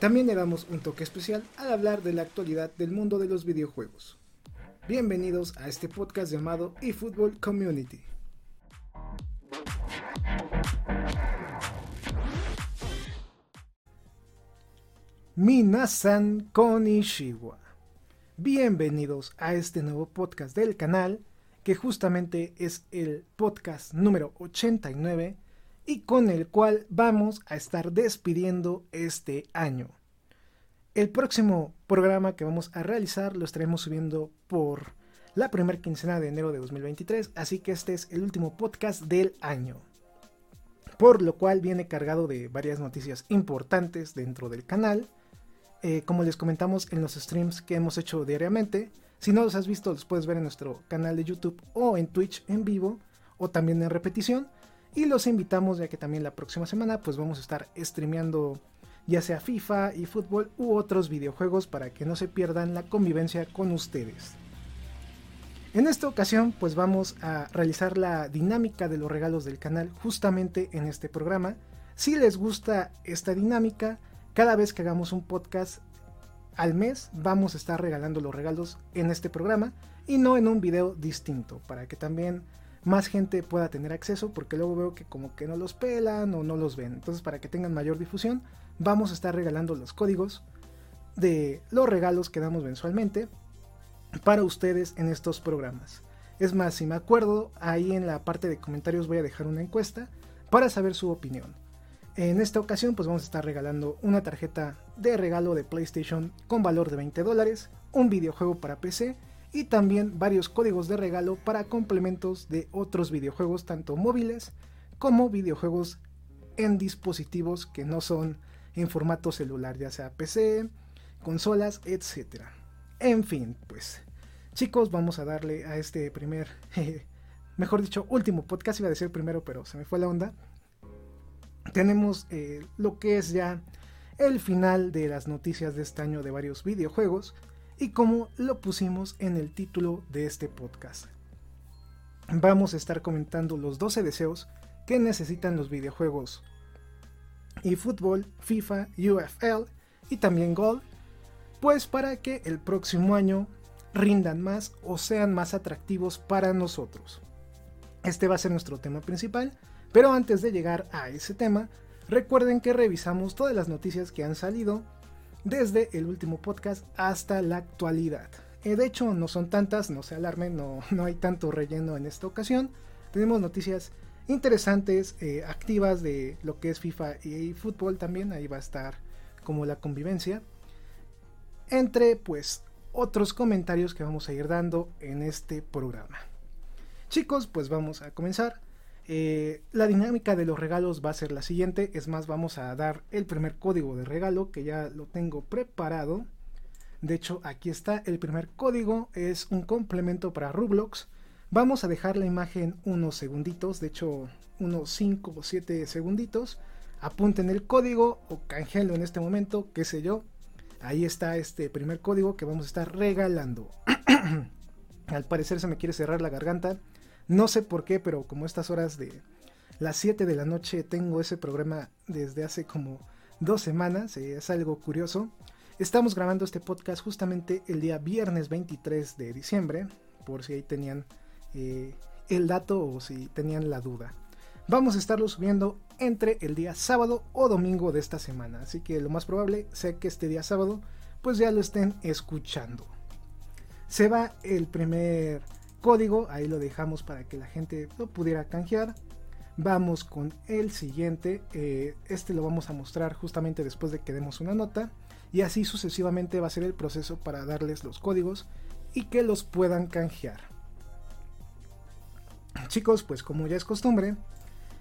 También le damos un toque especial al hablar de la actualidad del mundo de los videojuegos. Bienvenidos a este podcast llamado eFootball Community. Minasan Konishiwa. Bienvenidos a este nuevo podcast del canal, que justamente es el podcast número 89 y con el cual vamos a estar despidiendo este año. El próximo programa que vamos a realizar lo estaremos subiendo por la primera quincena de enero de 2023, así que este es el último podcast del año. Por lo cual viene cargado de varias noticias importantes dentro del canal eh, como les comentamos en los streams que hemos hecho diariamente. Si no los has visto, los puedes ver en nuestro canal de YouTube o en Twitch en vivo o también en repetición. Y los invitamos ya que también la próxima semana pues vamos a estar streameando ya sea FIFA y fútbol u otros videojuegos para que no se pierdan la convivencia con ustedes. En esta ocasión pues vamos a realizar la dinámica de los regalos del canal justamente en este programa. Si les gusta esta dinámica, cada vez que hagamos un podcast al mes, vamos a estar regalando los regalos en este programa y no en un video distinto, para que también más gente pueda tener acceso, porque luego veo que como que no los pelan o no los ven. Entonces, para que tengan mayor difusión, vamos a estar regalando los códigos de los regalos que damos mensualmente para ustedes en estos programas. Es más, si me acuerdo, ahí en la parte de comentarios voy a dejar una encuesta para saber su opinión. En esta ocasión pues vamos a estar regalando una tarjeta de regalo de PlayStation con valor de 20 dólares, un videojuego para PC y también varios códigos de regalo para complementos de otros videojuegos tanto móviles como videojuegos en dispositivos que no son en formato celular, ya sea PC, consolas, etc. En fin, pues chicos, vamos a darle a este primer, mejor dicho, último podcast, iba a decir primero, pero se me fue la onda. Tenemos eh, lo que es ya el final de las noticias de este año de varios videojuegos y como lo pusimos en el título de este podcast. Vamos a estar comentando los 12 deseos que necesitan los videojuegos y fútbol, FIFA, UFL y también Gold, pues para que el próximo año rindan más o sean más atractivos para nosotros. Este va a ser nuestro tema principal pero antes de llegar a ese tema, recuerden que revisamos todas las noticias que han salido desde el último podcast hasta la actualidad. Eh, de hecho, no son tantas, no se alarmen, no, no hay tanto relleno en esta ocasión. Tenemos noticias interesantes, eh, activas de lo que es FIFA y fútbol también, ahí va a estar como la convivencia. Entre pues otros comentarios que vamos a ir dando en este programa. Chicos, pues vamos a comenzar. Eh, la dinámica de los regalos va a ser la siguiente. Es más, vamos a dar el primer código de regalo que ya lo tengo preparado. De hecho, aquí está el primer código. Es un complemento para Roblox. Vamos a dejar la imagen unos segunditos. De hecho, unos 5 o 7 segunditos. Apunten el código o canjelo en este momento, qué sé yo. Ahí está este primer código que vamos a estar regalando. Al parecer se me quiere cerrar la garganta. No sé por qué, pero como estas horas de las 7 de la noche tengo ese programa desde hace como dos semanas, eh, es algo curioso. Estamos grabando este podcast justamente el día viernes 23 de diciembre, por si ahí tenían eh, el dato o si tenían la duda. Vamos a estarlo subiendo entre el día sábado o domingo de esta semana, así que lo más probable sea que este día sábado pues ya lo estén escuchando. Se va el primer código, ahí lo dejamos para que la gente lo pudiera canjear. Vamos con el siguiente, eh, este lo vamos a mostrar justamente después de que demos una nota y así sucesivamente va a ser el proceso para darles los códigos y que los puedan canjear. Chicos, pues como ya es costumbre,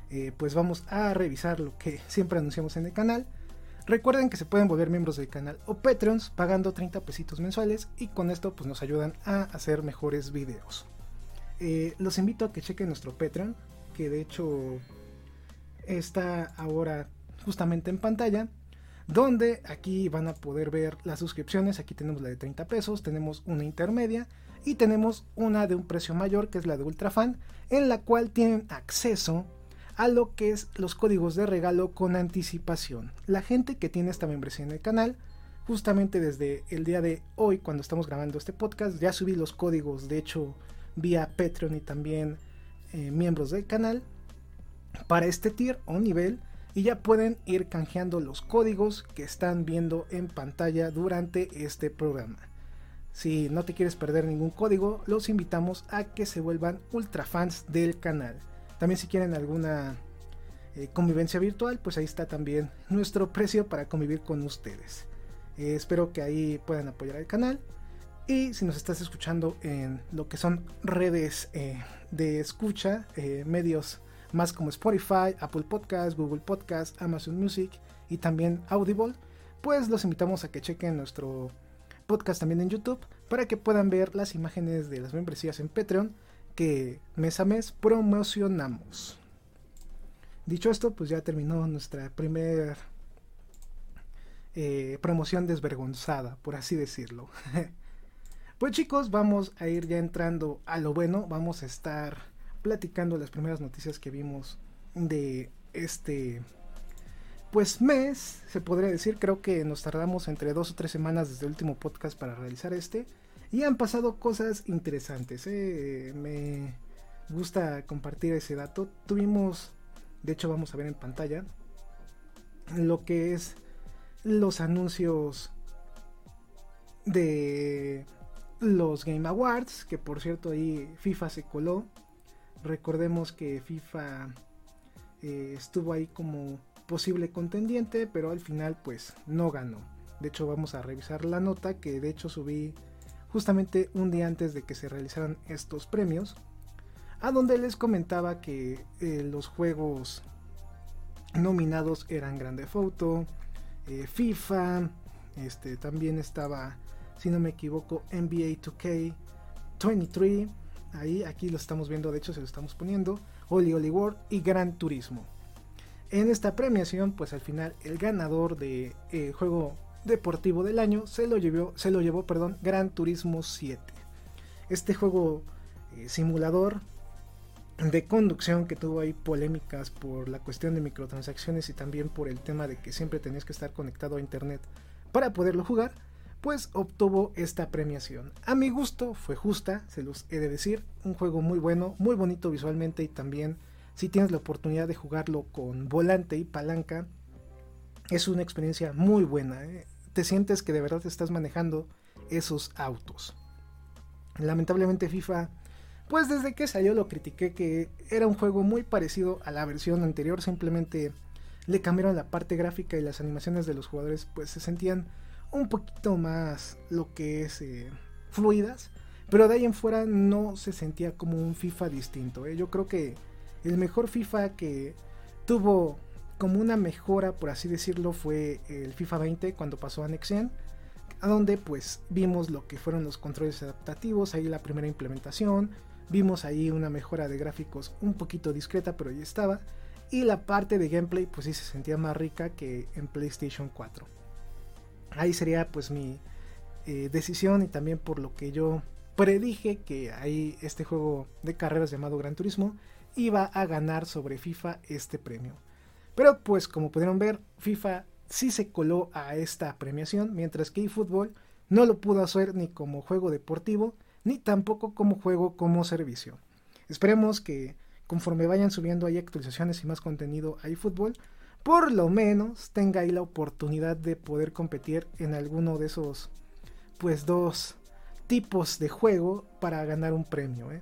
eh, pues vamos a revisar lo que siempre anunciamos en el canal. Recuerden que se pueden volver miembros del canal o Patreons pagando 30 pesitos mensuales y con esto pues nos ayudan a hacer mejores videos. Eh, los invito a que chequen nuestro Patreon, que de hecho está ahora justamente en pantalla, donde aquí van a poder ver las suscripciones, aquí tenemos la de 30 pesos, tenemos una intermedia y tenemos una de un precio mayor que es la de Ultrafan, en la cual tienen acceso a lo que es los códigos de regalo con anticipación. La gente que tiene esta membresía en el canal, justamente desde el día de hoy, cuando estamos grabando este podcast, ya subí los códigos, de hecho, vía Patreon y también eh, miembros del canal, para este tier o nivel, y ya pueden ir canjeando los códigos que están viendo en pantalla durante este programa. Si no te quieres perder ningún código, los invitamos a que se vuelvan ultra fans del canal. También si quieren alguna eh, convivencia virtual, pues ahí está también nuestro precio para convivir con ustedes. Eh, espero que ahí puedan apoyar al canal. Y si nos estás escuchando en lo que son redes eh, de escucha, medios más como Spotify, Apple Podcast, Google Podcast, Amazon Music y también Audible, pues los invitamos a que chequen nuestro podcast también en YouTube para que puedan ver las imágenes de las membresías en Patreon que mes a mes promocionamos. Dicho esto, pues ya terminó nuestra primera eh, promoción desvergonzada, por así decirlo. pues chicos, vamos a ir ya entrando a lo bueno. Vamos a estar platicando las primeras noticias que vimos de este pues mes, se podría decir, creo que nos tardamos entre dos o tres semanas desde el último podcast para realizar este. Y han pasado cosas interesantes. ¿eh? Me gusta compartir ese dato. Tuvimos, de hecho vamos a ver en pantalla, lo que es los anuncios de los Game Awards, que por cierto ahí FIFA se coló. Recordemos que FIFA eh, estuvo ahí como posible contendiente, pero al final pues no ganó. De hecho vamos a revisar la nota que de hecho subí justamente un día antes de que se realizaran estos premios, a donde les comentaba que eh, los juegos nominados eran Grande Foto, eh, FIFA, este, también estaba, si no me equivoco, NBA 2K 23, ahí, aquí lo estamos viendo, de hecho se lo estamos poniendo, Oli World y Gran Turismo. En esta premiación, pues al final el ganador de eh, juego deportivo del año se lo llevó, se lo llevó perdón, Gran Turismo 7. Este juego eh, simulador de conducción que tuvo ahí polémicas por la cuestión de microtransacciones y también por el tema de que siempre tenías que estar conectado a internet para poderlo jugar, pues obtuvo esta premiación. A mi gusto fue justa, se los he de decir, un juego muy bueno, muy bonito visualmente y también si tienes la oportunidad de jugarlo con volante y palanca, es una experiencia muy buena. ¿eh? Te sientes que de verdad estás manejando esos autos. Lamentablemente FIFA, pues desde que salió lo critiqué que era un juego muy parecido a la versión anterior, simplemente le cambiaron la parte gráfica y las animaciones de los jugadores pues se sentían un poquito más lo que es eh, fluidas, pero de ahí en fuera no se sentía como un FIFA distinto. ¿eh? Yo creo que el mejor FIFA que tuvo como una mejora, por así decirlo, fue el FIFA 20 cuando pasó a Next a donde pues vimos lo que fueron los controles adaptativos, ahí la primera implementación, vimos ahí una mejora de gráficos un poquito discreta, pero ya estaba, y la parte de gameplay pues sí se sentía más rica que en PlayStation 4. Ahí sería pues mi eh, decisión y también por lo que yo predije que ahí este juego de carreras llamado Gran Turismo iba a ganar sobre FIFA este premio. Pero pues como pudieron ver, FIFA sí se coló a esta premiación, mientras que eFootball no lo pudo hacer ni como juego deportivo, ni tampoco como juego como servicio. Esperemos que conforme vayan subiendo ahí actualizaciones y más contenido a eFootball, por lo menos tenga ahí la oportunidad de poder competir en alguno de esos pues dos tipos de juego para ganar un premio. ¿eh?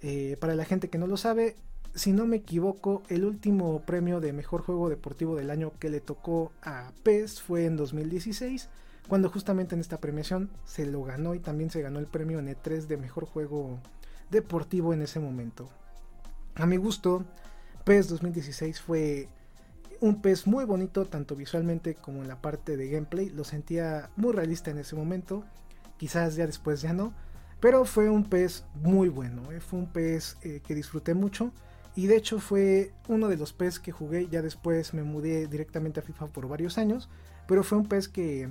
Eh, para la gente que no lo sabe, si no me equivoco, el último premio de mejor juego deportivo del año que le tocó a PES fue en 2016, cuando justamente en esta premiación se lo ganó y también se ganó el premio en E3 de mejor juego deportivo en ese momento. A mi gusto, PES 2016 fue un pez muy bonito, tanto visualmente como en la parte de gameplay. Lo sentía muy realista en ese momento. Quizás ya después ya no. Pero fue un pez muy bueno. ¿eh? Fue un pez eh, que disfruté mucho. Y de hecho fue uno de los pez que jugué. Ya después me mudé directamente a FIFA por varios años. Pero fue un pez que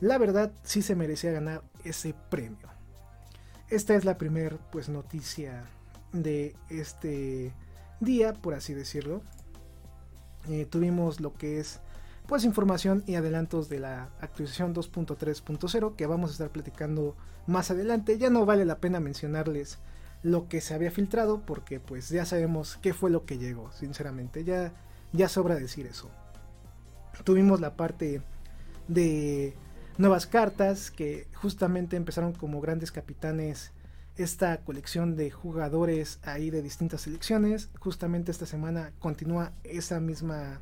la verdad sí se merecía ganar ese premio. Esta es la primera pues noticia de este día, por así decirlo. Eh, tuvimos lo que es pues información y adelantos de la actualización 2.3.0 que vamos a estar platicando más adelante. Ya no vale la pena mencionarles lo que se había filtrado porque pues ya sabemos qué fue lo que llegó, sinceramente. Ya, ya sobra decir eso. Tuvimos la parte de nuevas cartas que justamente empezaron como grandes capitanes esta colección de jugadores ahí de distintas selecciones. Justamente esta semana continúa esa misma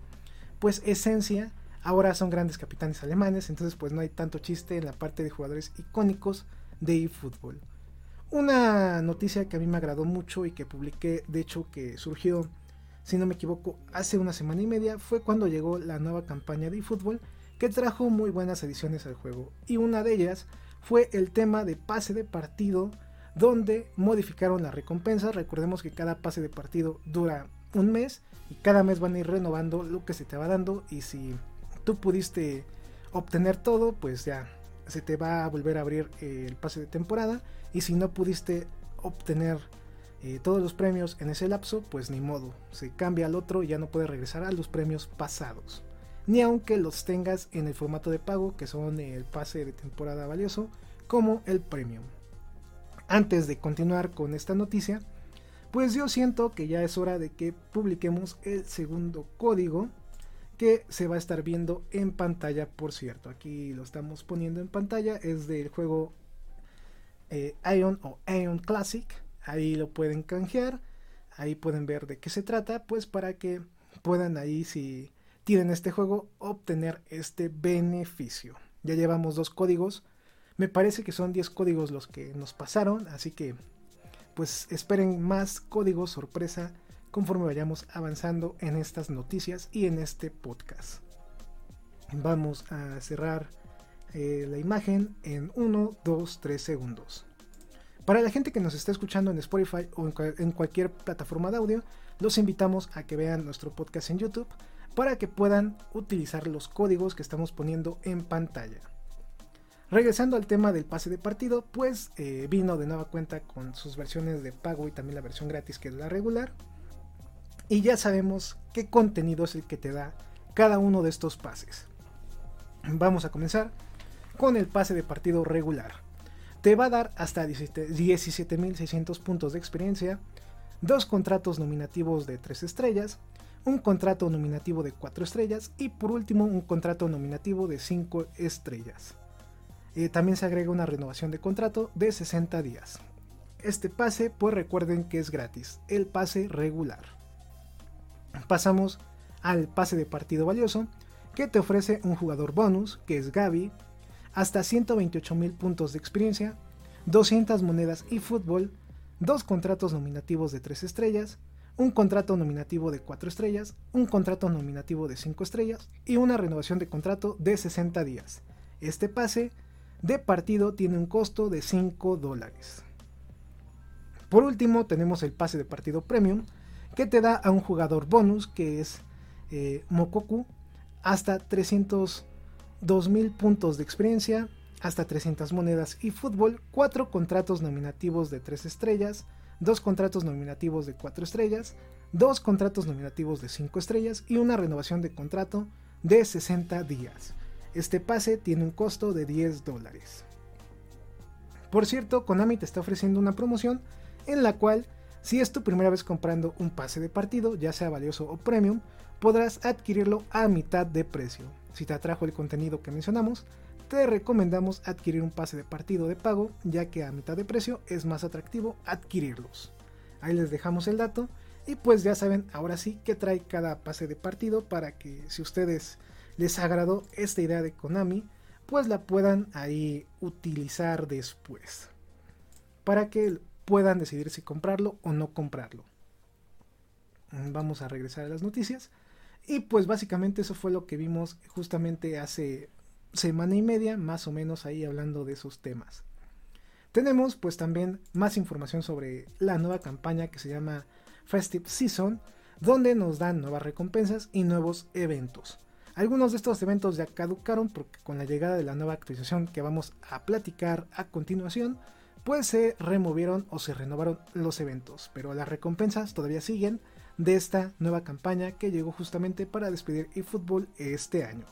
pues esencia. Ahora son grandes capitanes alemanes, entonces pues no hay tanto chiste en la parte de jugadores icónicos de eFootball. Una noticia que a mí me agradó mucho y que publiqué, de hecho que surgió, si no me equivoco, hace una semana y media, fue cuando llegó la nueva campaña de eFootball que trajo muy buenas ediciones al juego. Y una de ellas fue el tema de pase de partido donde modificaron las recompensas. Recordemos que cada pase de partido dura un mes y cada mes van a ir renovando lo que se te va dando y si tú pudiste obtener todo, pues ya se te va a volver a abrir el pase de temporada y si no pudiste obtener eh, todos los premios en ese lapso, pues ni modo, se cambia al otro y ya no puedes regresar a los premios pasados. Ni aunque los tengas en el formato de pago, que son el pase de temporada valioso, como el premium antes de continuar con esta noticia, pues yo siento que ya es hora de que publiquemos el segundo código que se va a estar viendo en pantalla, por cierto. Aquí lo estamos poniendo en pantalla, es del juego eh, Ion o Ion Classic. Ahí lo pueden canjear, ahí pueden ver de qué se trata, pues para que puedan ahí, si tienen este juego, obtener este beneficio. Ya llevamos dos códigos me parece que son 10 códigos los que nos pasaron, así que pues esperen más códigos sorpresa conforme vayamos avanzando en estas noticias y en este podcast. Vamos a cerrar eh, la imagen en 1, 2, 3 segundos. Para la gente que nos está escuchando en Spotify o en cualquier plataforma de audio, los invitamos a que vean nuestro podcast en YouTube para que puedan utilizar los códigos que estamos poniendo en pantalla. Regresando al tema del pase de partido, pues eh, vino de nueva cuenta con sus versiones de pago y también la versión gratis que es la regular. Y ya sabemos qué contenido es el que te da cada uno de estos pases. Vamos a comenzar con el pase de partido regular. Te va a dar hasta 17.600 puntos de experiencia, dos contratos nominativos de 3 estrellas, un contrato nominativo de 4 estrellas y por último un contrato nominativo de 5 estrellas. Eh, también se agrega una renovación de contrato de 60 días. Este pase, pues recuerden que es gratis, el pase regular. Pasamos al pase de partido valioso, que te ofrece un jugador bonus, que es Gaby, hasta 128 mil puntos de experiencia, 200 monedas y fútbol, dos contratos nominativos de 3 estrellas, un contrato nominativo de 4 estrellas, un contrato nominativo de 5 estrellas y una renovación de contrato de 60 días. Este pase de partido tiene un costo de 5 dólares. Por último tenemos el pase de partido premium que te da a un jugador bonus que es eh, Mokoku hasta 300 2.000 puntos de experiencia, hasta 300 monedas y fútbol, 4 contratos nominativos de 3 estrellas, 2 contratos nominativos de 4 estrellas, 2 contratos nominativos de 5 estrellas y una renovación de contrato de 60 días. Este pase tiene un costo de 10 dólares. Por cierto, Konami te está ofreciendo una promoción en la cual, si es tu primera vez comprando un pase de partido, ya sea valioso o premium, podrás adquirirlo a mitad de precio. Si te atrajo el contenido que mencionamos, te recomendamos adquirir un pase de partido de pago, ya que a mitad de precio es más atractivo adquirirlos. Ahí les dejamos el dato y pues ya saben ahora sí que trae cada pase de partido para que si ustedes les agradó esta idea de Konami, pues la puedan ahí utilizar después. Para que puedan decidir si comprarlo o no comprarlo. Vamos a regresar a las noticias. Y pues básicamente eso fue lo que vimos justamente hace semana y media, más o menos ahí hablando de esos temas. Tenemos pues también más información sobre la nueva campaña que se llama Festive Season, donde nos dan nuevas recompensas y nuevos eventos. Algunos de estos eventos ya caducaron porque con la llegada de la nueva actualización que vamos a platicar a continuación, pues se removieron o se renovaron los eventos, pero las recompensas todavía siguen de esta nueva campaña que llegó justamente para despedir eFootball este año.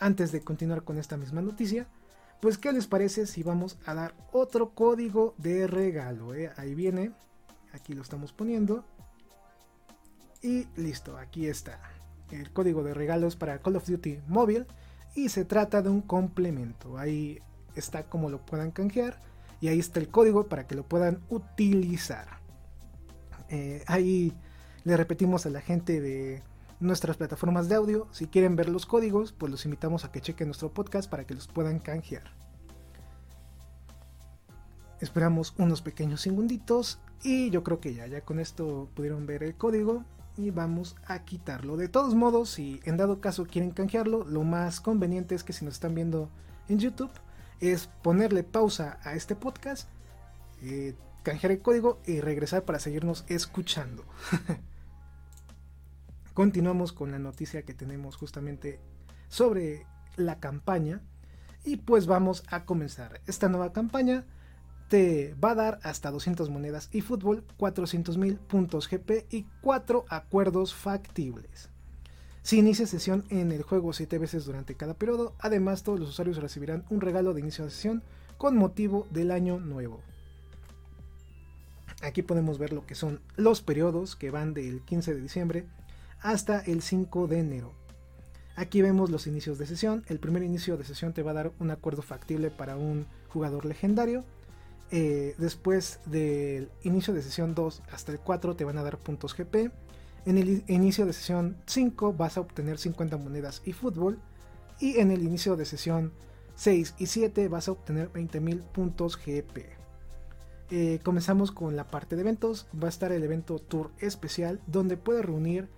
Antes de continuar con esta misma noticia, pues ¿qué les parece si vamos a dar otro código de regalo? Eh? Ahí viene, aquí lo estamos poniendo. Y listo, aquí está. El código de regalos para Call of Duty móvil. Y se trata de un complemento. Ahí está como lo puedan canjear. Y ahí está el código para que lo puedan utilizar. Eh, ahí le repetimos a la gente de nuestras plataformas de audio. Si quieren ver los códigos, pues los invitamos a que chequen nuestro podcast para que los puedan canjear. Esperamos unos pequeños segunditos y yo creo que ya, ya con esto pudieron ver el código y vamos a quitarlo. De todos modos, si en dado caso quieren canjearlo, lo más conveniente es que si nos están viendo en YouTube, es ponerle pausa a este podcast, eh, canjear el código y regresar para seguirnos escuchando. Continuamos con la noticia que tenemos justamente sobre la campaña y pues vamos a comenzar. Esta nueva campaña te va a dar hasta 200 monedas y fútbol, 400 mil puntos GP y 4 acuerdos factibles. Si inicia sesión en el juego 7 veces durante cada periodo, además todos los usuarios recibirán un regalo de inicio de sesión con motivo del año nuevo. Aquí podemos ver lo que son los periodos que van del 15 de diciembre hasta el 5 de enero. Aquí vemos los inicios de sesión. El primer inicio de sesión te va a dar un acuerdo factible para un jugador legendario. Eh, después del inicio de sesión 2 hasta el 4 te van a dar puntos GP. En el inicio de sesión 5 vas a obtener 50 monedas y fútbol. Y en el inicio de sesión 6 y 7 vas a obtener 20.000 puntos GP. Eh, comenzamos con la parte de eventos. Va a estar el evento Tour especial donde puedes reunir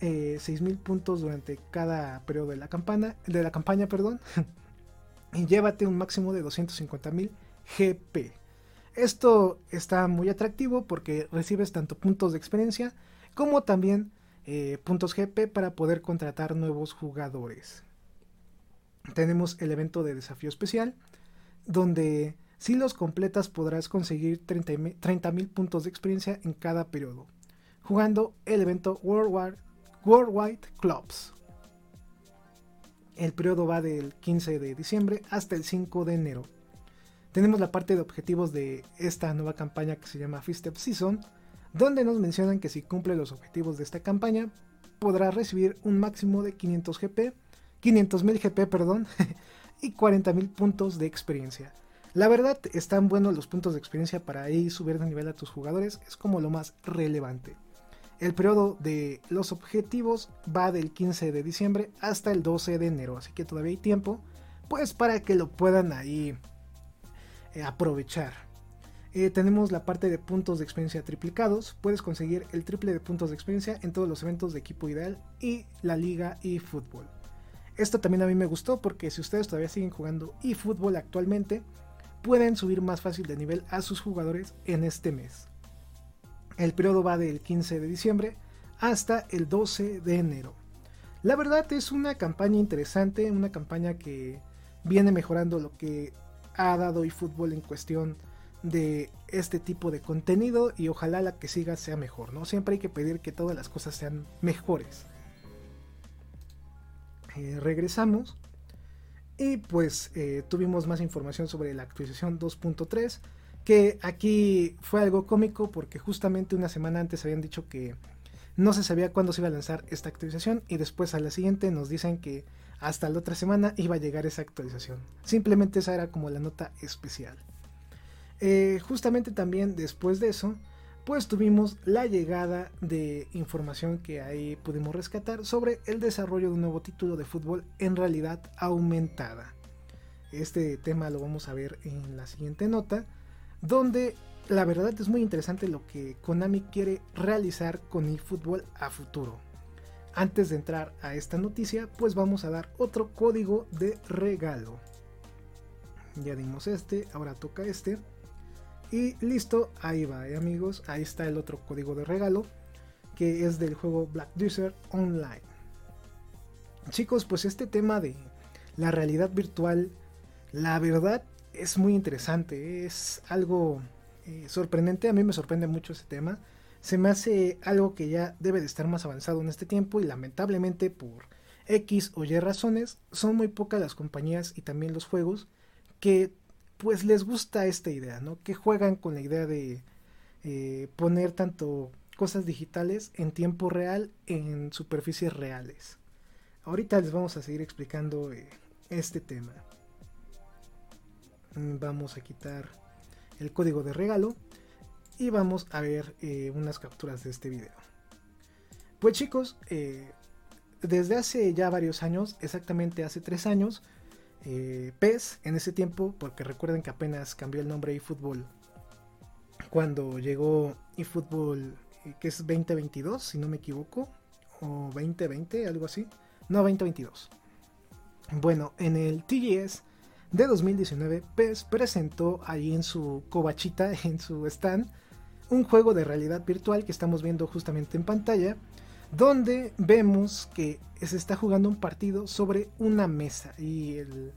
eh, 6.000 puntos durante cada periodo de la, campana, de la campaña. Perdón, y llévate un máximo de 250.000 GP. Esto está muy atractivo porque recibes tanto puntos de experiencia como también eh, puntos GP para poder contratar nuevos jugadores. Tenemos el evento de desafío especial, donde si los completas podrás conseguir 30.000 puntos de experiencia en cada periodo, jugando el evento World Worldwide Clubs. El periodo va del 15 de diciembre hasta el 5 de enero. Tenemos la parte de objetivos de esta nueva campaña que se llama Fist Season, donde nos mencionan que si cumple los objetivos de esta campaña, podrá recibir un máximo de 500 GP, 500.000 GP, perdón, y 40.000 puntos de experiencia. La verdad, están buenos los puntos de experiencia para ahí subir de nivel a tus jugadores, es como lo más relevante. El periodo de los objetivos va del 15 de diciembre hasta el 12 de enero, así que todavía hay tiempo, pues para que lo puedan ahí eh, aprovechar. Eh, tenemos la parte de puntos de experiencia triplicados. Puedes conseguir el triple de puntos de experiencia en todos los eventos de equipo ideal y la liga y fútbol. Esto también a mí me gustó porque si ustedes todavía siguen jugando eFootball actualmente, pueden subir más fácil de nivel a sus jugadores en este mes. El periodo va del 15 de diciembre hasta el 12 de enero. La verdad es una campaña interesante, una campaña que viene mejorando lo que ha dado eFootball en cuestión de este tipo de contenido y ojalá la que siga sea mejor, ¿no? Siempre hay que pedir que todas las cosas sean mejores. Eh, regresamos y pues eh, tuvimos más información sobre la actualización 2.3 que aquí fue algo cómico porque justamente una semana antes habían dicho que no se sabía cuándo se iba a lanzar esta actualización y después a la siguiente nos dicen que hasta la otra semana iba a llegar esa actualización. Simplemente esa era como la nota especial. Eh, justamente también después de eso, pues tuvimos la llegada de información que ahí pudimos rescatar sobre el desarrollo de un nuevo título de fútbol en realidad aumentada. Este tema lo vamos a ver en la siguiente nota donde la verdad es muy interesante lo que Konami quiere realizar con eFootball a futuro. antes de entrar a esta noticia, pues vamos a dar otro código de regalo. Ya dimos este, ahora toca este. Y listo, ahí va, ¿eh, amigos. Ahí está el otro código de regalo, que es del juego Black Desert Online. Chicos, pues este tema de la realidad virtual, la verdad es muy interesante, es algo eh, sorprendente, a mí me sorprende mucho ese tema. Se me hace algo que ya debe de estar más avanzado en este tiempo y lamentablemente por X o Y razones son muy pocas las compañías y también los juegos que pues les gusta esta idea, ¿no? Que juegan con la idea de eh, poner tanto cosas digitales en tiempo real en superficies reales. Ahorita les vamos a seguir explicando eh, este tema. Vamos a quitar el código de regalo y vamos a ver eh, unas capturas de este video. Pues chicos, desde hace ya varios años, exactamente hace tres años, eh, PES en ese tiempo, porque recuerden que apenas cambió el nombre eFootball cuando llegó eFootball, eh, que es 2022, si no me equivoco, o 2020, algo así. No, 2022. Bueno, en el TGS de 2019, PES presentó ahí en su cobachita, en su stand, un juego de realidad virtual que estamos viendo justamente en pantalla, donde vemos que se está jugando un partido sobre una mesa y el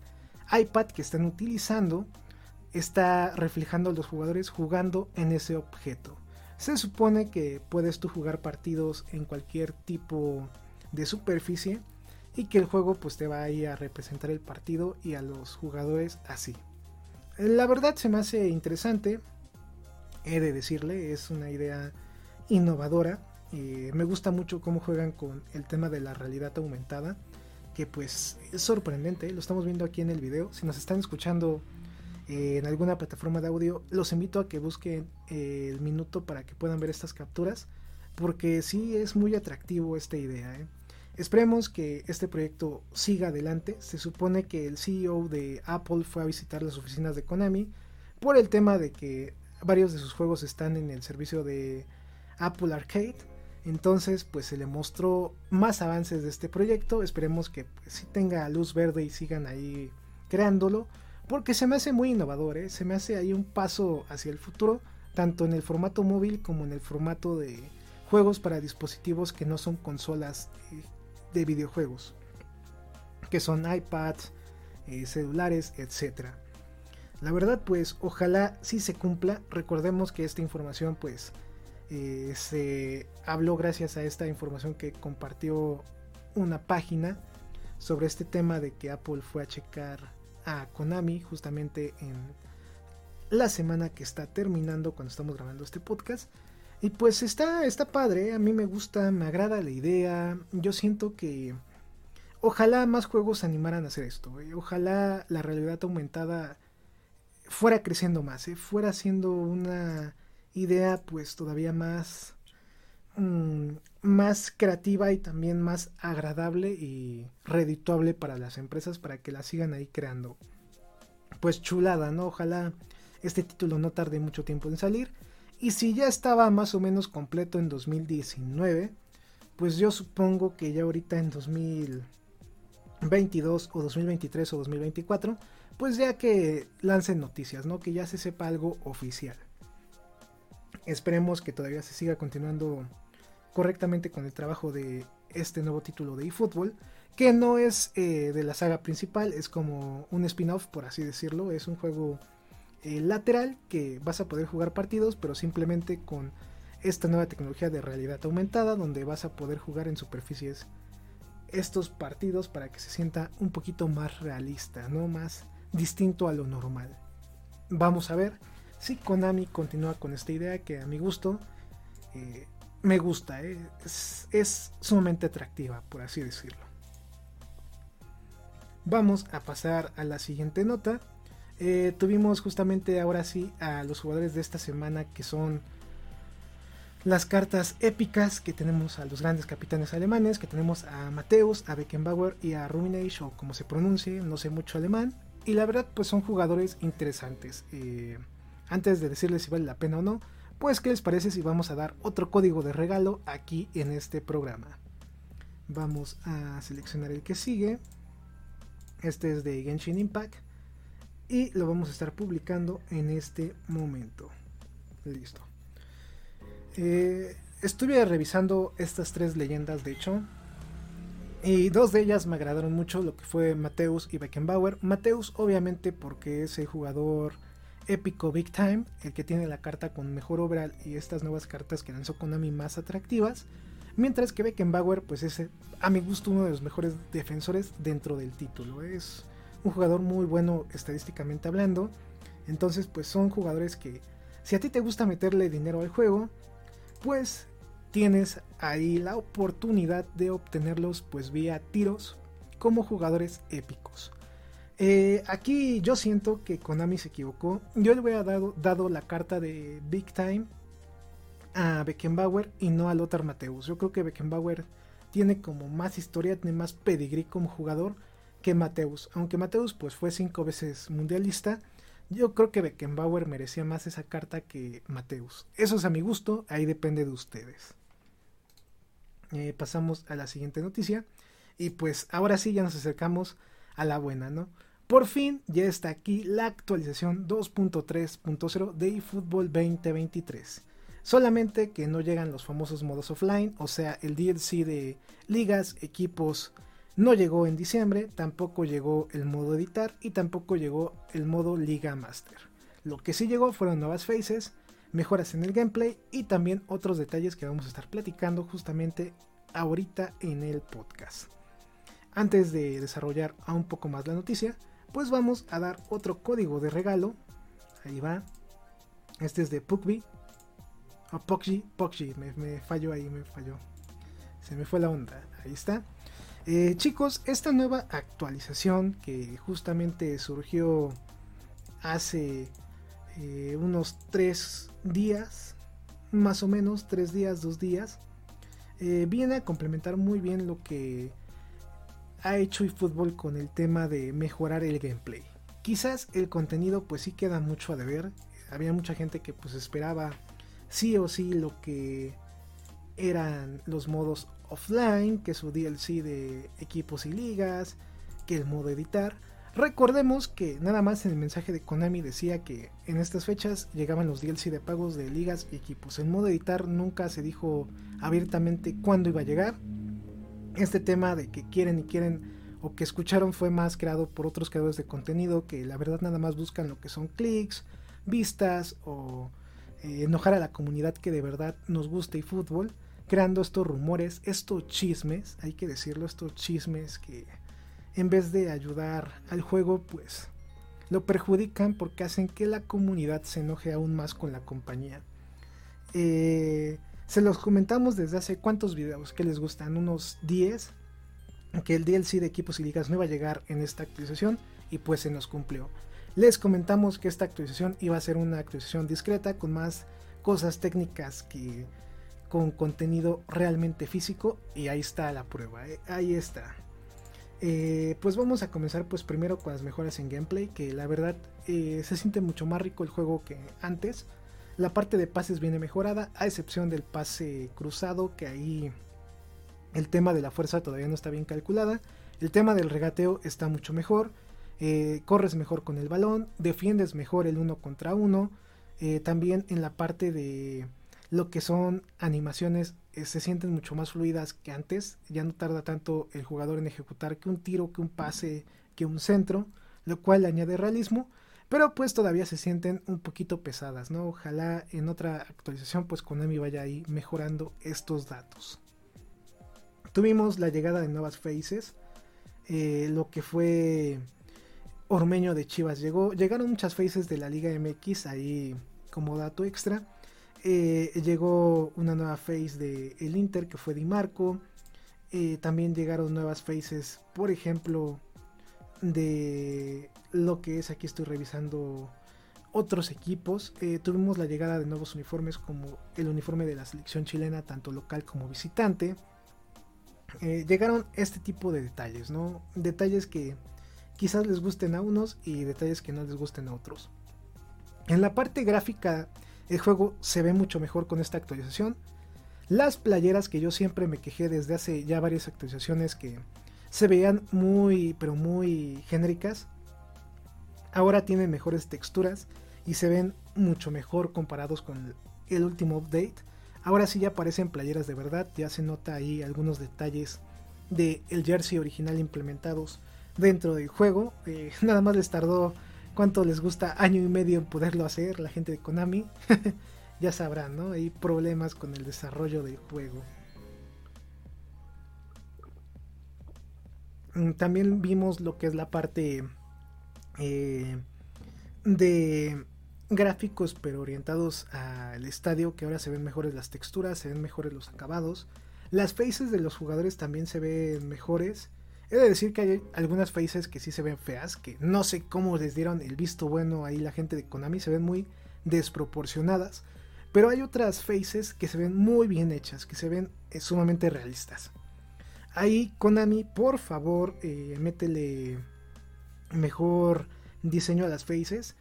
iPad que están utilizando está reflejando a los jugadores jugando en ese objeto. Se supone que puedes tú jugar partidos en cualquier tipo de superficie y que el juego pues te va a ir a representar el partido y a los jugadores así. La verdad se me hace interesante, he de decirle, es una idea innovadora me gusta mucho cómo juegan con el tema de la realidad aumentada, que pues es sorprendente, lo estamos viendo aquí en el video. Si nos están escuchando eh, en alguna plataforma de audio, los invito a que busquen eh, el minuto para que puedan ver estas capturas, porque sí es muy atractivo esta idea. Esperemos que este proyecto siga adelante. Se supone que el CEO de Apple fue a visitar las oficinas de Konami por el tema de que varios de sus juegos están en el servicio de Apple Arcade entonces, pues se le mostró más avances de este proyecto. Esperemos que pues, sí tenga luz verde y sigan ahí creándolo. Porque se me hace muy innovador, ¿eh? se me hace ahí un paso hacia el futuro, tanto en el formato móvil como en el formato de juegos para dispositivos que no son consolas eh, de videojuegos, que son iPads, eh, celulares, etc. La verdad, pues ojalá sí se cumpla. Recordemos que esta información, pues eh, se habló gracias a esta información que compartió una página sobre este tema de que Apple fue a checar a Konami justamente en la semana que está terminando cuando estamos grabando este podcast. Y pues está, está padre, a mí me gusta, me agrada la idea. Yo siento que ojalá más juegos animaran a hacer esto. Eh. Ojalá la realidad aumentada fuera creciendo más, eh, fuera siendo una idea pues todavía más, mm, más creativa y también más agradable y redituable para las empresas para que la sigan ahí creando. Pues chulada, ¿no? Ojalá este título no tarde mucho tiempo en salir. Y si ya estaba más o menos completo en 2019, pues yo supongo que ya ahorita en 2022 o 2023 o 2024, pues ya que lancen noticias, ¿no? Que ya se sepa algo oficial. Esperemos que todavía se siga continuando correctamente con el trabajo de este nuevo título de eFootball, que no es eh, de la saga principal, es como un spin-off, por así decirlo. Es un juego eh, lateral que vas a poder jugar partidos, pero simplemente con esta nueva tecnología de realidad aumentada, donde vas a poder jugar en superficies estos partidos para que se sienta un poquito más realista, no más distinto a lo normal. Vamos a ver si Konami continúa con esta idea que a mi gusto eh, me gusta, eh, es, sumamente atractiva, por así decirlo. Vamos a pasar a la siguiente nota. Eh, tuvimos justamente ahora sí a los jugadores de esta semana que son las cartas épicas que tenemos a los grandes capitanes alemanes, que tenemos a Mateus, a Beckenbauer y a Ruminage o como se pronuncie, no sé mucho alemán. Y la verdad pues son jugadores interesantes antes de decirles si vale la pena o no, pues qué les parece si vamos a dar otro código de regalo aquí en este programa. Vamos a seleccionar el que sigue. Este es de Genshin Impact. Y lo vamos a estar publicando en este momento. Listo. Eh, estuve revisando estas tres leyendas, de hecho. Y dos de ellas me agradaron mucho, lo que fue Mateus y Beckenbauer. Mateus, obviamente, porque es el jugador épico Big Time, el que tiene la carta con mejor overall y estas nuevas cartas que lanzó Konami más atractivas. Mientras que Beckenbauer, pues es a mi gusto uno de los mejores defensores dentro del título. Es un jugador muy bueno estadísticamente hablando. Entonces, pues son jugadores que si a ti te gusta meterle dinero al juego, pues tienes ahí la oportunidad de obtenerlos pues vía tiros como jugadores épicos. Eh, aquí yo siento que Konami se equivocó. Yo le hubiera dado, dado la carta de Big Time a Beckenbauer y no a Lothar Mateus. Yo creo que Beckenbauer tiene como más historia, tiene más pedigrí como jugador que Mateus. Aunque Mateus pues fue cinco veces mundialista, yo creo que Beckenbauer merecía más esa carta que Mateus. Eso es a mi gusto, ahí depende de ustedes. Eh, pasamos a la siguiente noticia. Y pues ahora sí ya nos acercamos a la buena, ¿no? Por fin ya está aquí la actualización 2.3.0 de eFootball 2023. Solamente que no llegan los famosos modos offline, o sea, el DLC de ligas, equipos, no llegó en diciembre, tampoco llegó el modo editar y tampoco llegó el modo Liga Master. Lo que sí llegó fueron nuevas faces, mejoras en el gameplay y también otros detalles que vamos a estar platicando justamente ahorita en el podcast. Antes de desarrollar aún un poco más la noticia, pues vamos a dar otro código de regalo. Ahí va. Este es de Pugby. O Puggy, Puggy, me, me falló ahí, me falló. Se me fue la onda. Ahí está. Eh, chicos, esta nueva actualización que justamente surgió hace eh, unos tres días, más o menos, tres días, dos días, eh, viene a complementar muy bien lo que ha hecho eFootball con el tema de mejorar el gameplay. Quizás el contenido pues sí queda mucho a deber. Había mucha gente que pues esperaba sí o sí lo que eran los modos offline, que su DLC de equipos y ligas, que el modo editar. Recordemos que nada más en el mensaje de Konami decía que en estas fechas llegaban los DLC de pagos de ligas y equipos. El modo editar nunca se dijo abiertamente cuándo iba a llegar. Este tema de que quieren y quieren o que escucharon fue más creado por otros creadores de contenido que la verdad nada más buscan lo que son clics, vistas o eh, enojar a la comunidad que de verdad nos gusta y fútbol creando estos rumores, estos chismes, hay que decirlo, estos chismes que en vez de ayudar al juego, pues lo perjudican porque hacen que la comunidad se enoje aún más con la compañía. Eh, se los comentamos desde hace cuántos videos que les gustan, unos 10, que el DLC de equipos y ligas no iba a llegar en esta actualización y pues se nos cumplió. Les comentamos que esta actualización iba a ser una actualización discreta con más cosas técnicas que con contenido realmente físico y ahí está la prueba, eh, ahí está. Eh, pues vamos a comenzar pues primero con las mejoras en gameplay, que la verdad eh, se siente mucho más rico el juego que antes. La parte de pases viene mejorada, a excepción del pase cruzado, que ahí el tema de la fuerza todavía no está bien calculada. El tema del regateo está mucho mejor. corres mejor con el balón, defiendes mejor el uno contra uno. también en la parte de lo que son animaciones eh, se sienten mucho más fluidas que antes. Ya no tarda tanto el jugador en ejecutar que un tiro, que un pase, que un centro, lo cual añade realismo. Pero pues todavía se sienten un poquito pesadas, ¿no? Ojalá en otra actualización pues Konami vaya ahí mejorando estos datos. Tuvimos la llegada de nuevas faces. Eh, lo que fue Ormeño de Chivas llegó. Llegaron muchas faces de la Liga MX ahí como dato extra. Eh, llegó una nueva face de el Inter que fue Di Marco. Eh, también llegaron nuevas faces, por ejemplo, de lo que es aquí estoy revisando otros equipos. Eh, tuvimos la llegada de nuevos uniformes como el uniforme de la selección chilena, tanto local como visitante. llegaron este tipo de detalles, ¿no? Detalles que quizás les gusten a unos y detalles que no les gusten a otros. En la parte gráfica el juego se ve mucho mejor con esta actualización. las playeras que yo siempre me quejé desde hace ya varias actualizaciones que se veían muy, pero muy genéricas, ahora tienen mejores texturas y se ven mucho mejor comparados con el último update. Ahora sí ya parecen playeras de verdad, ya se nota ahí algunos detalles del el jersey original implementados dentro del juego. Eh, nada más les tardó cuánto les gusta año y medio poderlo hacer la gente de Konami. ya sabrán, ¿no? Hay problemas con el desarrollo del juego. Mm, también vimos lo que es la parte eh, de gráficos pero orientados al estadio que ahora se ven mejores las texturas, se ven mejores los acabados. Las faces de los jugadores también se ven mejores. He de decir que hay algunas faces que sí se ven feas, que no sé cómo les dieron el visto bueno ahí la gente de Konami, se ven muy desproporcionadas. Pero hay otras faces que se ven muy bien hechas, que se ven eh, sumamente realistas. Ahí Konami, por favor, eh, métele mejor diseño a las faces.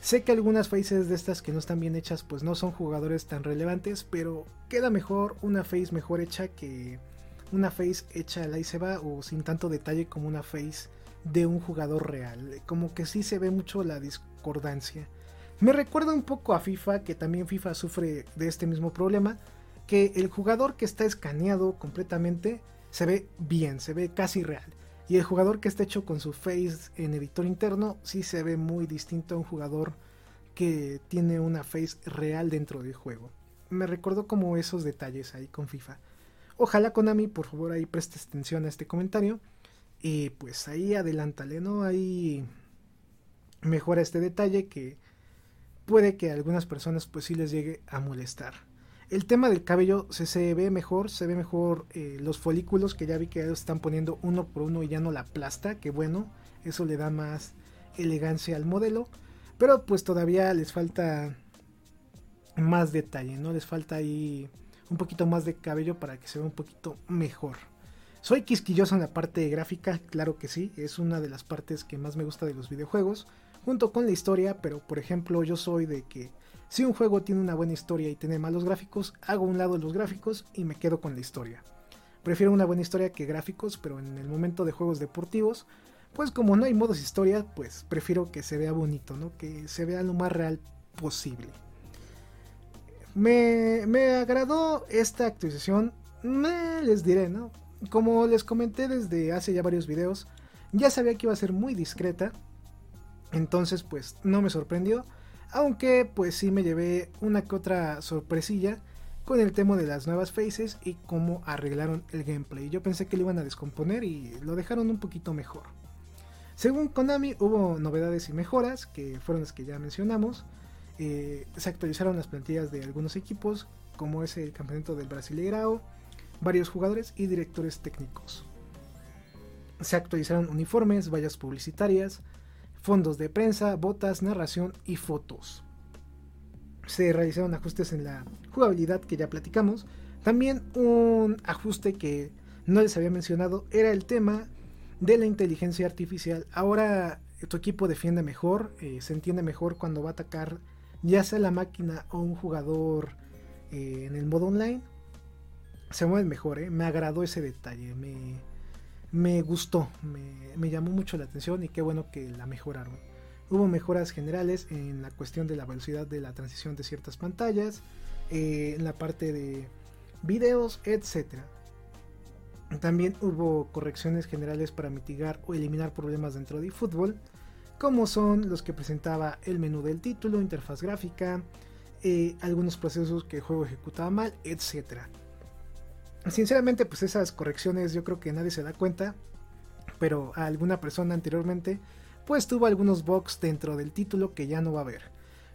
Sé que algunas faces de estas que no están bien hechas pues no son jugadores tan relevantes, pero queda mejor una face mejor hecha que una face hecha al se va o sin tanto detalle como una face de un jugador real. Como que sí se ve mucho la discordancia. Me recuerda un poco a FIFA, que también FIFA sufre de este mismo problema, que el jugador que está escaneado completamente se ve bien, se ve casi real. Y el jugador que está hecho con su face en editor interno sí se ve muy distinto a un jugador que tiene una face real dentro del juego. Me recordó como esos detalles ahí con FIFA. Ojalá Konami por favor ahí prestes atención a este comentario. Y pues ahí adelántale, ¿no? Ahí mejora este detalle que puede que a algunas personas pues sí les llegue a molestar. El tema del cabello se, ve mejor, se ve mejor eh, los folículos que ya vi que están poniendo uno por uno y ya no la aplasta, que bueno, eso le da más elegancia al modelo, pero pues todavía les falta más detalle, ¿no? Les falta ahí un poquito más de cabello para que se vea un poquito mejor. Soy quisquilloso en la parte gráfica, claro que sí, es una de las partes que más me gusta de los videojuegos, junto con la historia, pero por ejemplo yo soy de que si un juego tiene una buena historia y tiene malos gráficos, hago un lado los gráficos y me quedo con la historia. Prefiero una buena historia que gráficos, pero en el momento de juegos deportivos, pues como no hay modos historia, pues prefiero que se vea bonito, ¿no? Que se vea lo más real posible. Me, agradó esta actualización, me les diré, ¿no? Como les comenté desde hace ya varios videos, ya sabía que iba a ser muy discreta, entonces pues no me sorprendió. Aunque pues sí me llevé una que otra sorpresilla con el tema de las nuevas faces y cómo arreglaron el gameplay. Yo pensé que lo iban a descomponer y lo dejaron un poquito mejor. Según Konami hubo novedades y mejoras, que fueron las que ya mencionamos. Eh, se actualizaron las plantillas de algunos equipos, como es el campeonato del Brasileirao, varios jugadores y directores técnicos. Se actualizaron uniformes, vallas publicitarias, fondos de prensa, botas, narración y fotos. Se realizaron ajustes en la jugabilidad que ya platicamos. También un ajuste que no les había mencionado era el tema de la inteligencia artificial. Ahora tu equipo defiende mejor, eh, se entiende mejor cuando va a atacar ya sea la máquina o un jugador eh, en el modo online. Se mueve mejor, eh. me agradó ese detalle, me, gustó, me, llamó mucho la atención y qué bueno que la mejoraron. Hubo mejoras generales en la cuestión de la velocidad de la transición de ciertas pantallas, eh, en la parte de videos, etc. También hubo correcciones generales para mitigar o eliminar problemas dentro de fútbol, como son los que presentaba el menú del título, interfaz gráfica, eh, algunos procesos que el juego ejecutaba mal, etc. Sinceramente, pues esas correcciones yo creo que nadie se da cuenta, pero a alguna persona anteriormente, pues tuvo algunos bugs dentro del título que ya no va a haber.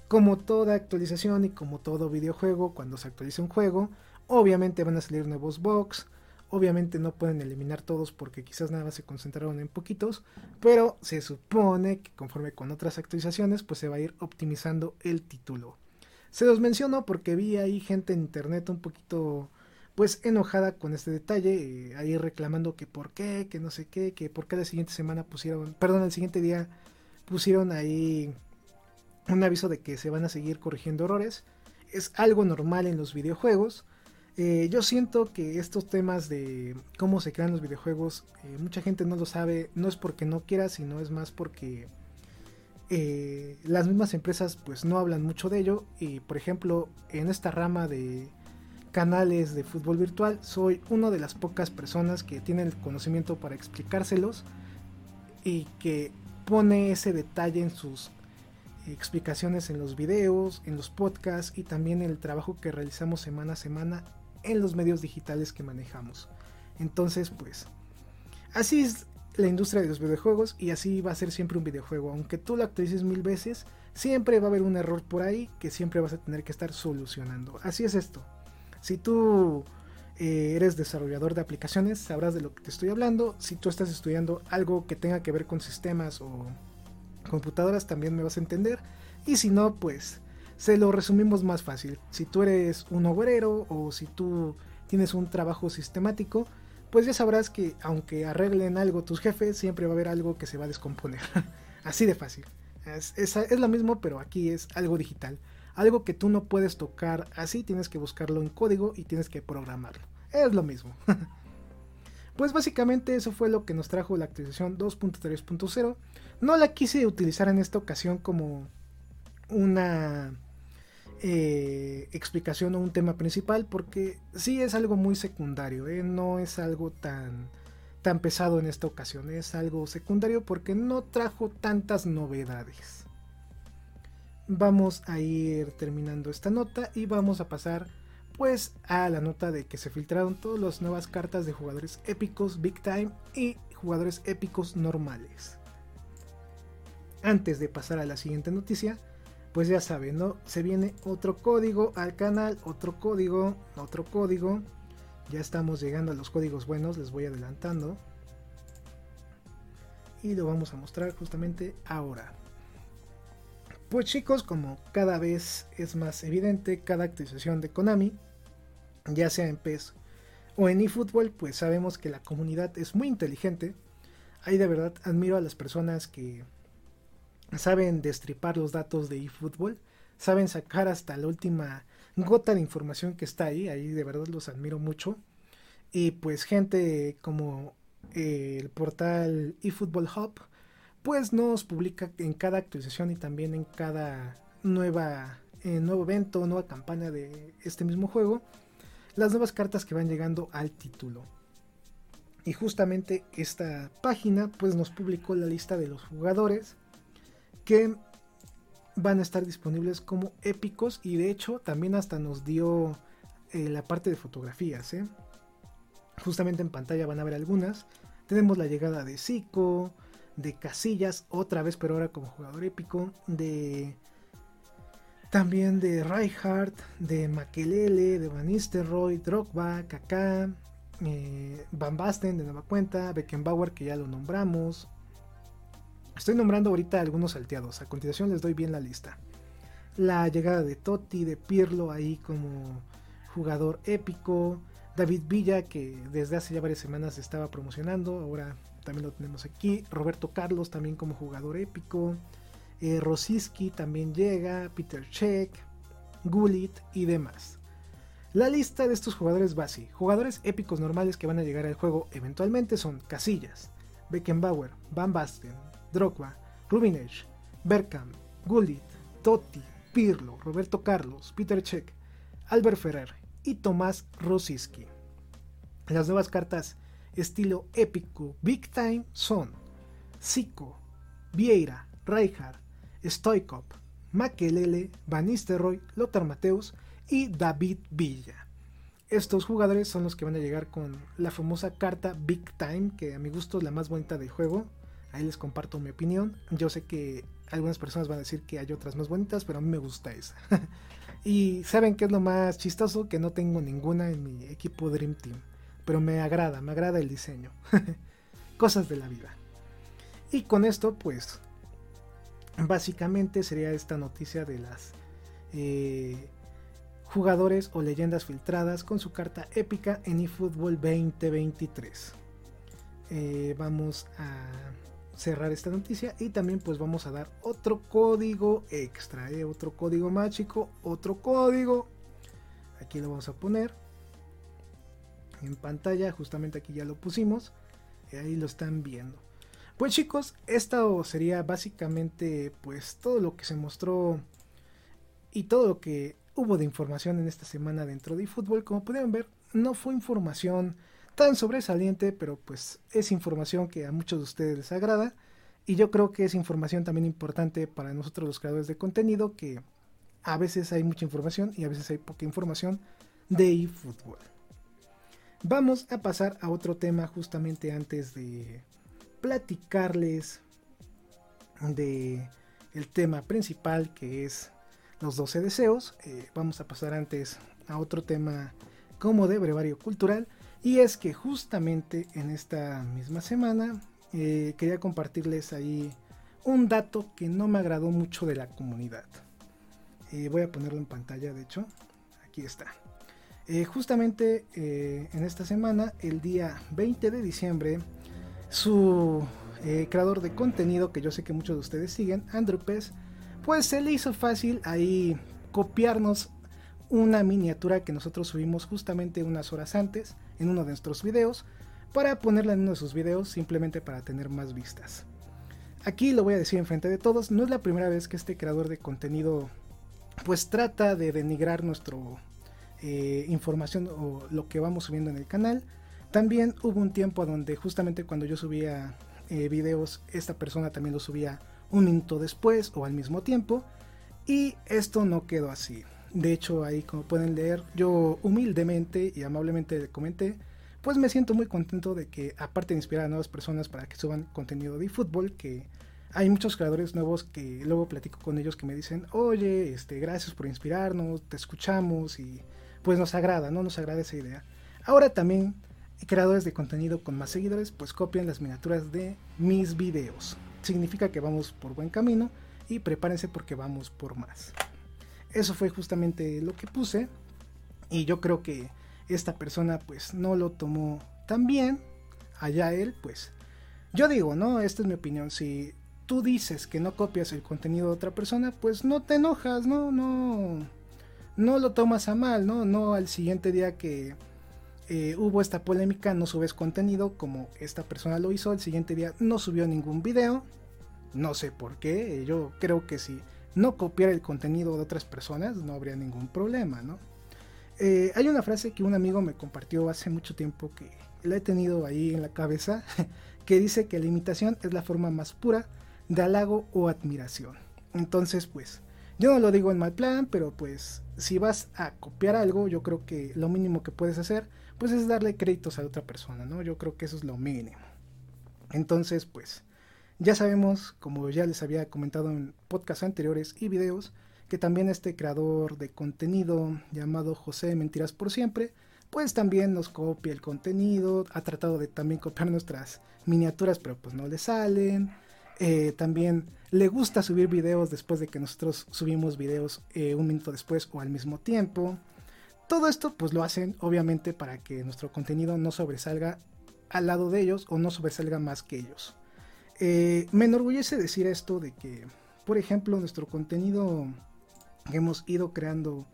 Como toda actualización y como todo videojuego, cuando se actualiza un juego, obviamente van a salir nuevos bugs, obviamente no pueden eliminar todos porque quizás nada más se concentraron en poquitos, pero se supone que conforme con otras actualizaciones, pues se va a ir optimizando el título. Se los menciono porque vi ahí gente en internet un poquito pues enojada con este detalle, eh, ahí reclamando que por qué, que no sé qué, que por qué la siguiente semana pusieron, perdón, el siguiente día pusieron ahí un aviso de que se van a seguir corrigiendo errores. Es algo normal en los videojuegos. Eh, yo siento que estos temas de cómo se crean los videojuegos, eh, mucha gente no lo sabe, no es porque no quiera, sino es más porque eh, las mismas empresas pues no hablan mucho de ello. Y por ejemplo, en esta rama de canales de fútbol virtual, soy una de las pocas personas que tienen el conocimiento para explicárselos y que pone ese detalle en sus explicaciones en los videos, en los podcasts y también el trabajo que realizamos semana a semana en los medios digitales que manejamos. Entonces, pues, así es la industria de los videojuegos y así va a ser siempre un videojuego. Aunque tú lo actualices mil veces, siempre va a haber un error por ahí que siempre vas a tener que estar solucionando. Así es esto. Si tú eh, eres desarrollador de aplicaciones, sabrás de lo que te estoy hablando. Si tú estás estudiando algo que tenga que ver con sistemas o computadoras, también me vas a entender. Y si no, pues se lo resumimos más fácil. Si tú eres un obrero o si tú tienes un trabajo sistemático, pues ya sabrás que aunque arreglen algo tus jefes, siempre va a haber algo que se va a descomponer. Así de fácil. Es, es, lo mismo, pero aquí es algo digital. Algo que tú no puedes tocar así, tienes que buscarlo en código y tienes que programarlo. Es lo mismo. pues básicamente eso fue lo que nos trajo la actualización 2.3.0. No la quise utilizar en esta ocasión como una eh, explicación o un tema principal porque sí es algo muy secundario, ¿eh? no es algo tan, tan pesado en esta ocasión, es algo secundario porque no trajo tantas novedades. Vamos a ir terminando esta nota y vamos a pasar pues a la nota de que se filtraron todas las nuevas cartas de jugadores épicos Big Time y jugadores épicos normales. Antes de pasar a la siguiente noticia, pues ya saben, ¿no? Se viene otro código al canal, otro código, otro código. Ya estamos llegando a los códigos buenos, les voy adelantando. Y lo vamos a mostrar justamente ahora. Pues chicos, como cada vez es más evidente, cada actualización de Konami, ya sea en PES o en eFootball, pues sabemos que la comunidad es muy inteligente. Ahí de verdad admiro a las personas que saben destripar los datos de eFootball, saben sacar hasta la última gota de información que está ahí, ahí de verdad los admiro mucho. Y pues gente como eh, el portal eFootball Hub, pues nos publica en cada actualización y también en cada nueva eh, nuevo evento, nueva campaña de este mismo juego, las nuevas cartas que van llegando al título. Y justamente esta página pues nos publicó la lista de los jugadores que van a estar disponibles como épicos y de hecho también hasta nos dio eh, la parte de fotografías. ¿eh? Justamente en pantalla van a ver algunas. Tenemos la llegada de Zico, de Casillas, otra vez pero ahora como jugador épico, de también de Reinhardt, de Makelele, de Van Nistelrooy, Drogba, Kaká, eh, Van Basten de nueva cuenta, Beckenbauer que ya lo nombramos, Estoy nombrando ahorita algunos salteados. A continuación les doy bien la lista. La llegada de Totti, de Pirlo ahí como jugador épico. David Villa, que desde hace ya varias semanas estaba promocionando. Ahora también lo tenemos aquí. Roberto Carlos también como jugador épico. Eh, Rosiski también llega. Peter Check. Gullit y demás. La lista de estos jugadores va así. Jugadores épicos normales que van a llegar al juego eventualmente son Casillas, Beckenbauer, Van Basten, Drogba, Rubinage, Bergkamp, Gullit, Totti, Pirlo, Roberto Carlos, Peter Cech, Albert Ferrer y Tomás Rosiski. Las nuevas cartas estilo épico Big Time son Zico, Vieira, Rijkaard, Stoikov, Makelele, Van Nistelrooy, Lothar Mateus y David Villa. Estos jugadores son los que van a llegar con la famosa carta Big Time, que a mi gusto es la más bonita del juego. Ahí les comparto mi opinión. Yo sé que algunas personas van a decir que hay otras más bonitas, pero a mí me gusta esa. y saben que es lo más chistoso que no tengo ninguna en mi equipo Dream Team. Pero me agrada, me agrada el diseño. Cosas de la vida. Y con esto, pues, básicamente sería esta noticia de las eh, jugadores o leyendas filtradas con su carta épica en eFootball 2023. Eh, vamos a cerrar esta noticia y también pues vamos a dar otro código extra, ¿eh? otro código más chico, otro código. Aquí lo vamos a poner. en pantalla, justamente aquí ya lo pusimos, ahí lo están viendo. Pues chicos, esto sería básicamente pues todo lo que se mostró y todo lo que hubo de información en esta semana dentro de eFootball. Como pudieron ver, no fue información tan sobresaliente, pero pues es información que a muchos de ustedes les agrada. Y yo creo que es información también importante para nosotros los creadores de contenido, que a veces hay mucha información y a veces hay poca información de eFootball. Vamos a pasar a otro tema justamente antes de platicarles de el tema principal que es los 12 deseos. Eh, vamos a pasar antes a otro tema como de brevario cultural. Y es que justamente en esta misma semana eh, quería compartirles ahí un dato que no me agradó mucho de la comunidad. Eh, voy a ponerlo en pantalla, de hecho. Aquí está. justamente en esta semana, el día 20 de diciembre, su creador de contenido, que yo sé que muchos de ustedes siguen, Andrew Pez, pues se le hizo fácil ahí copiarnos una miniatura que nosotros subimos justamente unas horas antes en uno de nuestros videos para ponerla en uno de sus videos simplemente para tener más vistas. Aquí lo voy a decir enfrente de todos, no es la primera vez que este creador de contenido pues trata de denigrar nuestra eh, información o lo que vamos subiendo en el canal. También hubo un tiempo donde justamente cuando yo subía eh, videos, esta persona también lo subía un minuto después o al mismo tiempo. Y esto no quedó así. De hecho, ahí como pueden leer, yo humildemente y amablemente le comenté, pues me siento muy contento de que aparte de inspirar a nuevas personas para que suban contenido de fútbol, que hay muchos creadores nuevos que luego platico con ellos que me dicen, oye, este, gracias por inspirarnos, te escuchamos y pues nos agrada, ¿no? Nos agrada esa idea. Ahora también creadores de contenido con más seguidores pues copian las miniaturas de mis videos significa que vamos por buen camino y prepárense porque vamos por más. Eso fue justamente lo que puse. Y yo creo que esta persona pues no lo tomó tan bien, allá él pues yo digo, ¿no? Esta es mi opinión, si tú dices que no copias el contenido de otra persona, pues no te enojas, no, no, no lo tomas a mal, ¿no? No al siguiente día que eh, hubo esta polémica, no subes contenido como esta persona lo hizo, el siguiente día no subió ningún video, no sé por qué, yo creo que si no copiara el contenido de otras personas no habría ningún problema, ¿no? Eh, hay una frase que un amigo me compartió hace mucho tiempo que la he tenido ahí en la cabeza, que dice que la imitación es la forma más pura de halago o admiración. Entonces, pues, yo no lo digo en mal plan, pero pues si vas a copiar algo, yo creo que lo mínimo que puedes hacer, pues es darle créditos a otra persona, ¿no? Yo creo que eso es lo mínimo. Entonces, pues, ya sabemos, como ya les había comentado en podcasts anteriores y videos, que también este creador de contenido llamado José Mentiras por Siempre, pues también nos copia el contenido, ha tratado de también copiar nuestras miniaturas, pero pues no le salen. Eh, también le gusta subir videos después de que nosotros subimos videos eh, un minuto después o al mismo tiempo. Todo esto pues lo hacen obviamente para que nuestro contenido no sobresalga al lado de ellos o no sobresalga más que ellos. Eh, me enorgullece decir esto de que, por ejemplo, nuestro contenido que hemos ido creando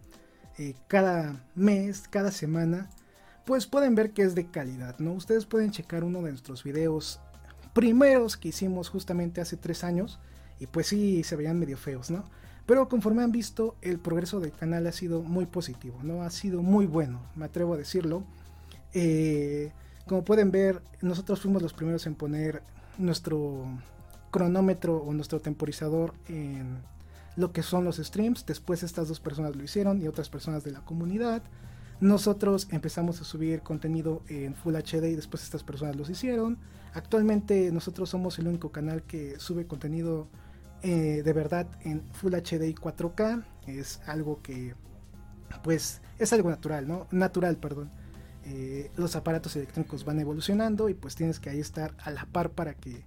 cada mes, cada semana, pues pueden ver que es de calidad, ¿no? Ustedes pueden checar uno de nuestros videos primeros que hicimos justamente hace tres años y pues sí se veían medio feos, ¿no? Pero conforme han visto, el progreso del canal ha sido muy positivo, ¿no? Ha sido muy bueno, me atrevo a decirlo. Eh, como pueden ver, nosotros fuimos los primeros en poner nuestro cronómetro o nuestro temporizador en lo que son los streams. Después estas dos personas lo hicieron y otras personas de la comunidad. Nosotros empezamos a subir contenido en Full HD y después estas personas los hicieron. Actualmente nosotros somos el único canal que sube contenido eh, de verdad en Full HD y 4K. Es algo que, pues, es algo natural, ¿no? Natural, perdón. Eh, los aparatos electrónicos van evolucionando y pues tienes que ahí estar a la par para que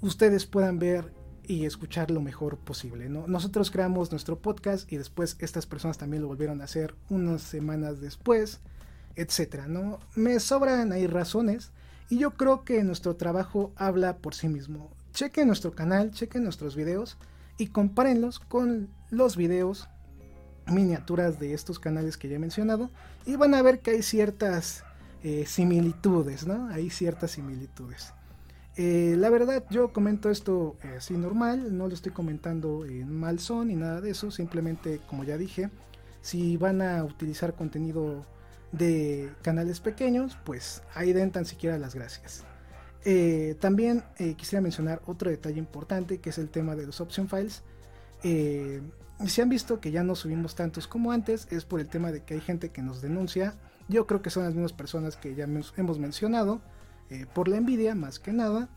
ustedes puedan ver y escuchar lo mejor posible. ¿no? Nosotros creamos nuestro podcast y después estas personas también lo volvieron a hacer unas semanas después, etcétera. ¿no? Me sobran ahí razones y yo creo que nuestro trabajo habla por sí mismo. Chequen nuestro canal, chequen nuestros videos y compárenlos con los videos miniaturas de estos canales que ya he mencionado y van a ver que hay ciertas eh, similitudes, ¿no? Hay ciertas similitudes. Eh, la verdad, yo comento esto así normal, no lo estoy comentando en mal son ni nada de eso, simplemente, como ya dije, si van a utilizar contenido de canales pequeños, pues ahí den tan siquiera las gracias. Eh, también eh, quisiera mencionar otro detalle importante que es el tema de los option files. Eh, si han visto que ya no subimos tantos como antes, es por el tema de que hay gente que nos denuncia. Yo creo que son las mismas personas que ya hemos mencionado, por la envidia más que nada.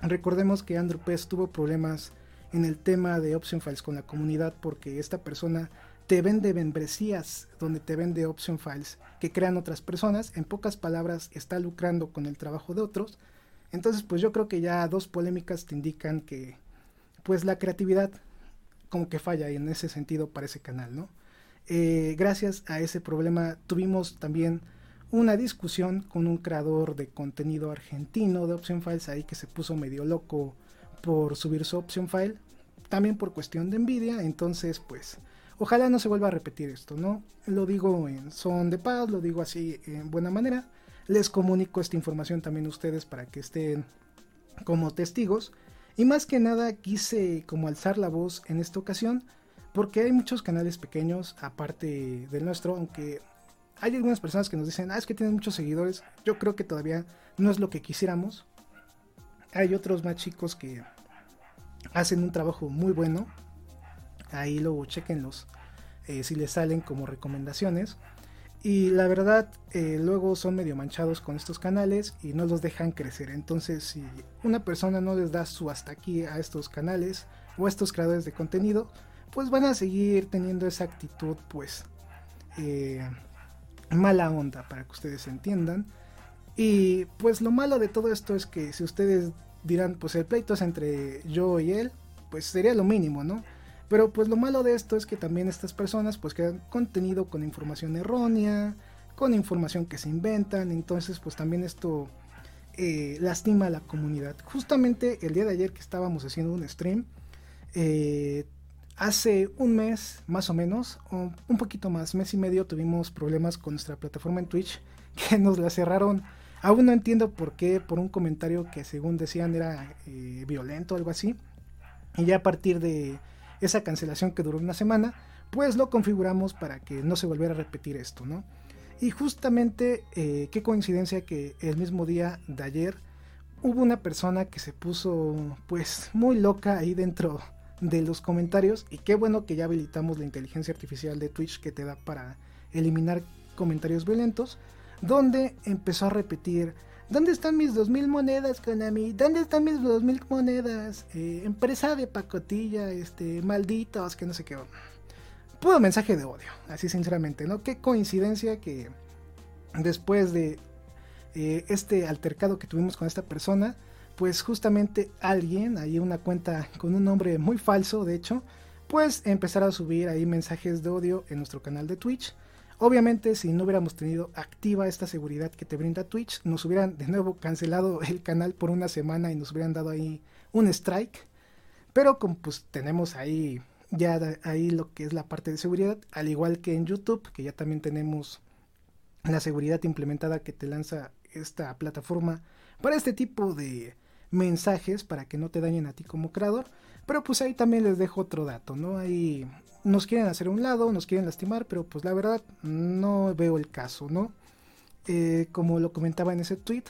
Recordemos que Andrew Pez tuvo problemas en el tema de option files con la comunidad porque esta persona te vende membresías donde te vende option files que crean otras personas. En pocas palabras, está lucrando con el trabajo de otros. Entonces, pues yo creo que ya dos polémicas te indican que, pues la creatividad como que falla en ese sentido para ese canal, ¿no? Eh, gracias a ese problema tuvimos también una discusión con un creador de contenido argentino de option files ahí que se puso medio loco por subir su option file, también por cuestión de envidia, entonces pues Ojalá no se vuelva a repetir esto, ¿no? Lo digo en son de paz, lo digo así en buena manera. Les comunico esta información también a ustedes para que estén como testigos. Y más que nada quise como alzar la voz en esta ocasión porque hay muchos canales pequeños aparte del nuestro, aunque hay algunas personas que nos dicen, ah, es que tienen muchos seguidores. Yo creo que todavía no es lo que quisiéramos. Hay otros más chicos que hacen un trabajo muy bueno Ahí luego chequenlos eh, si les salen como recomendaciones. Y la verdad, eh, luego son medio manchados con estos canales y no los dejan crecer. Entonces, si una persona no les da su hasta aquí a estos canales o a estos creadores de contenido, pues van a seguir teniendo esa actitud, pues, eh, mala onda, para que ustedes entiendan. Y pues lo malo de todo esto es que si ustedes dirán, pues el pleito es entre yo y él, pues sería lo mínimo, ¿no? Pero pues lo malo de esto es que también estas personas pues crean contenido con información errónea, con información que se inventan, entonces pues también esto eh, lastima a la comunidad. Justamente el día de ayer que estábamos haciendo un stream, eh, hace un mes más o menos, o un poquito más, mes y medio, tuvimos problemas con nuestra plataforma en Twitch que nos la cerraron. Aún no entiendo por qué, por un comentario que según decían era eh, violento o algo así. Y ya a partir de esa cancelación que duró una semana, pues lo configuramos para que no se volviera a repetir esto, ¿no? Y justamente, eh, qué coincidencia que el mismo día de ayer hubo una persona que se puso pues muy loca ahí dentro de los comentarios y qué bueno que ya habilitamos la inteligencia artificial de Twitch que te da para eliminar comentarios violentos, donde empezó a repetir ¿Dónde están mis dos mil monedas, Konami? ¿Dónde están mis dos mil monedas? Eh, empresa de pacotilla, este, malditos, que no sé qué. Puro mensaje de odio, así sinceramente, ¿no? Qué coincidencia que después de eh, este altercado que tuvimos con esta persona, pues justamente alguien, ahí una cuenta con un nombre muy falso, de hecho, pues empezar a subir ahí mensajes de odio en nuestro canal de Twitch Obviamente, si no hubiéramos tenido activa esta seguridad que te brinda Twitch, nos hubieran de nuevo cancelado el canal por una semana y nos hubieran dado ahí un strike. Pero como pues tenemos ahí ya ahí lo que es la parte de seguridad, al igual que en YouTube, que ya también tenemos la seguridad implementada que te lanza esta plataforma para este tipo de mensajes para que no te dañen a ti como creador. Pero pues ahí también les dejo otro dato, ¿no? Ahí nos quieren hacer un lado, nos quieren lastimar, pero pues la verdad no veo el caso, ¿no? Eh, como lo comentaba en ese tweet,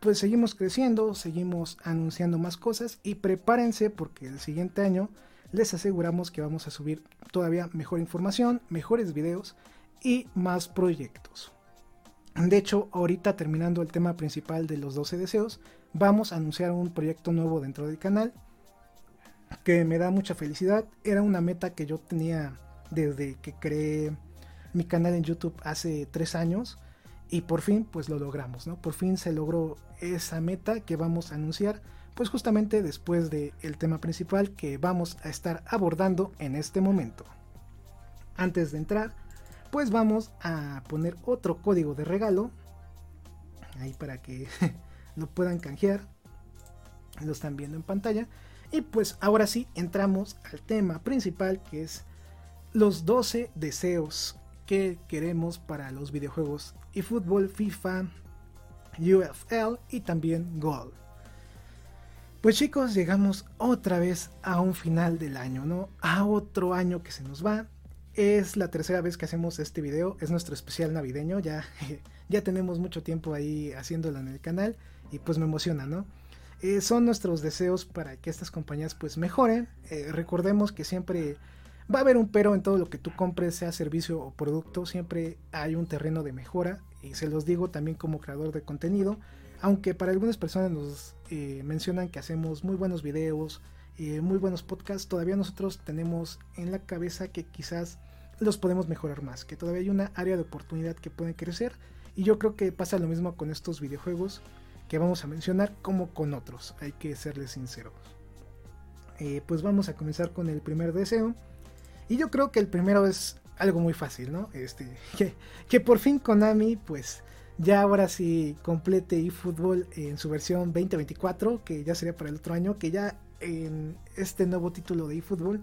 pues seguimos creciendo, seguimos anunciando más cosas y prepárense porque el siguiente año les aseguramos que vamos a subir todavía mejor información, mejores videos y más proyectos. De hecho, ahorita terminando el tema principal de los 12 deseos, vamos a anunciar un proyecto nuevo dentro del canal que me da mucha felicidad. Era una meta que yo tenía desde que creé mi canal en YouTube hace tres años y por fin pues lo logramos, ¿no? Por fin se logró esa meta que vamos a anunciar pues justamente después del el tema principal que vamos a estar abordando en este momento. Antes de entrar pues vamos a poner otro código de regalo ahí para que lo puedan canjear. Lo están viendo en pantalla. Y pues ahora sí entramos al tema principal que es los 12 deseos que queremos para los videojuegos eFootball, FIFA, UFL y también Gold. Pues chicos, llegamos otra vez a un final del año, ¿no? A otro año que se nos va. Es la tercera vez que hacemos este video, es nuestro especial navideño, ya, ya tenemos mucho tiempo ahí haciéndolo en el canal y pues me emociona, ¿no? Eh, son nuestros deseos para que estas compañías pues mejoren. Eh, recordemos que siempre va a haber un pero en todo lo que tú compres, sea servicio o producto, siempre hay un terreno de mejora. Y se los digo también como creador de contenido, aunque para algunas personas nos eh, mencionan que hacemos muy buenos videos, muy buenos podcasts, todavía nosotros tenemos en la cabeza que quizás los podemos mejorar más, que todavía hay una área de oportunidad que puede crecer. Y yo creo que pasa lo mismo con estos videojuegos que vamos a mencionar como con otros, hay que serles sinceros. Eh, pues vamos a comenzar con el primer deseo. Y yo creo que el primero es algo muy fácil, ¿no? Este, que, por fin Konami, pues ya ahora sí complete eFootball en su versión 2024, que ya sería para el otro año, que ya en este nuevo título de eFootball,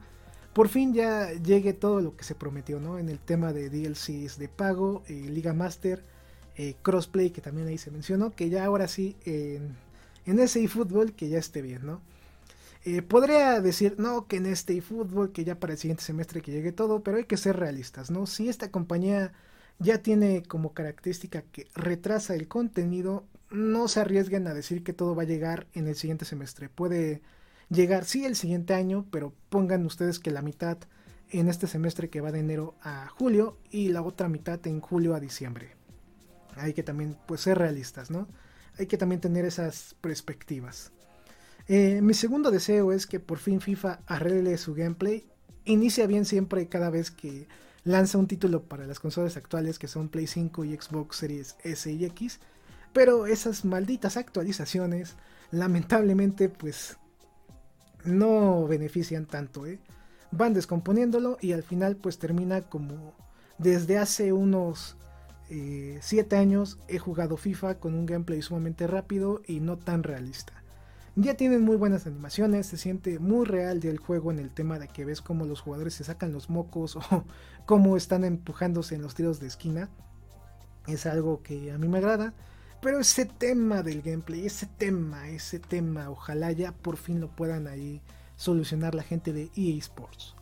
por fin ya llegue todo lo que se prometió, ¿no? En el tema de DLCs de pago, eh, Liga Master, eh, crossplay que también ahí se mencionó, que ya ahora sí en, ese eFootball que ya esté bien, ¿no? Eh, podría decir, no, que en este eFootball, que ya para el siguiente semestre que llegue todo, pero hay que ser realistas, ¿no? Si esta compañía ya tiene como característica que retrasa el contenido, no se arriesguen a decir que todo va a llegar en el siguiente semestre. Puede llegar, sí, el siguiente año, pero pongan ustedes que la mitad en este semestre que va de enero a julio y la otra mitad en julio a diciembre hay que también pues, ser realistas, ¿no? Hay que también tener esas perspectivas. Eh, mi segundo deseo es que por fin FIFA arregle su gameplay. Inicia bien siempre cada vez que lanza un título para las consolas actuales que son Play 5 y Xbox Series S y X. Pero esas malditas actualizaciones lamentablemente pues no benefician tanto, ¿eh? Van descomponiéndolo y al final pues termina como desde hace unos 7 eh, años he jugado FIFA con un gameplay sumamente rápido y no tan realista. Ya tienen muy buenas animaciones, se siente muy real ya el juego en el tema de que ves cómo los jugadores se sacan los mocos o cómo están empujándose en los tiros de esquina. Es algo que a mí me agrada. Pero ese tema del gameplay, ese tema, ese tema, ojalá ya por fin lo puedan ahí solucionar la gente de EA Sports.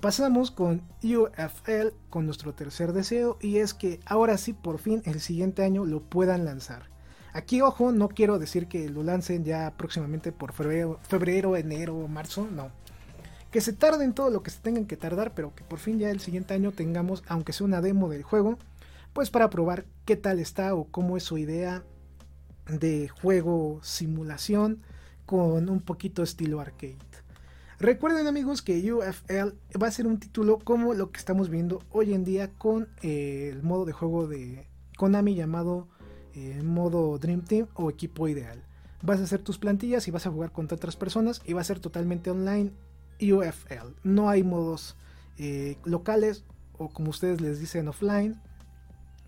Pasamos con UFL con nuestro tercer deseo y es que ahora sí por fin el siguiente año lo puedan lanzar. Aquí ojo, no quiero decir que lo lancen ya próximamente por febrero, enero, marzo, no. Que se tarden todo lo que se tengan que tardar, pero que por fin ya el siguiente año tengamos, aunque sea una demo del juego, pues para probar qué tal está o cómo es su idea de juego simulación con un poquito estilo arcade. Recuerden amigos que UFL va a ser un título como lo que estamos viendo hoy en día con eh, el modo de juego de Konami llamado eh, modo Dream Team o equipo ideal. Vas a hacer tus plantillas y vas a jugar contra otras personas y va a ser totalmente online UFL. No hay modos eh, locales o como ustedes les dicen offline.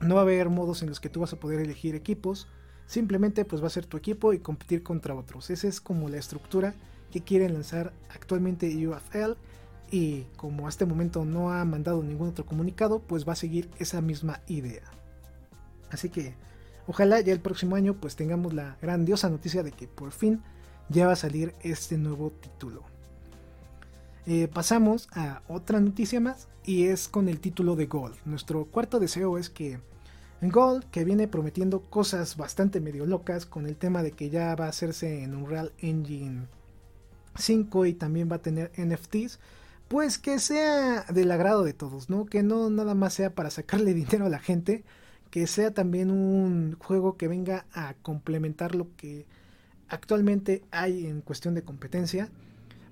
No va a haber modos en los que tú vas a poder elegir equipos. Simplemente pues va a ser tu equipo y competir contra otros. Esa es como la estructura que quieren lanzar actualmente UFL y como a este momento no ha mandado ningún otro comunicado, pues va a seguir esa misma idea. Así que ojalá ya el próximo año pues tengamos la grandiosa noticia de que por fin ya va a salir este nuevo título. Eh, pasamos a otra noticia más y es con el título de Gold. Nuestro cuarto deseo es que Gold, que viene prometiendo cosas bastante medio locas con el tema de que ya va a hacerse en Unreal Engine 5 y también va a tener NFTs, pues que sea del agrado de todos, ¿no? Que no nada más sea para sacarle dinero a la gente, que sea también un juego que venga a complementar lo que actualmente hay en cuestión de competencia,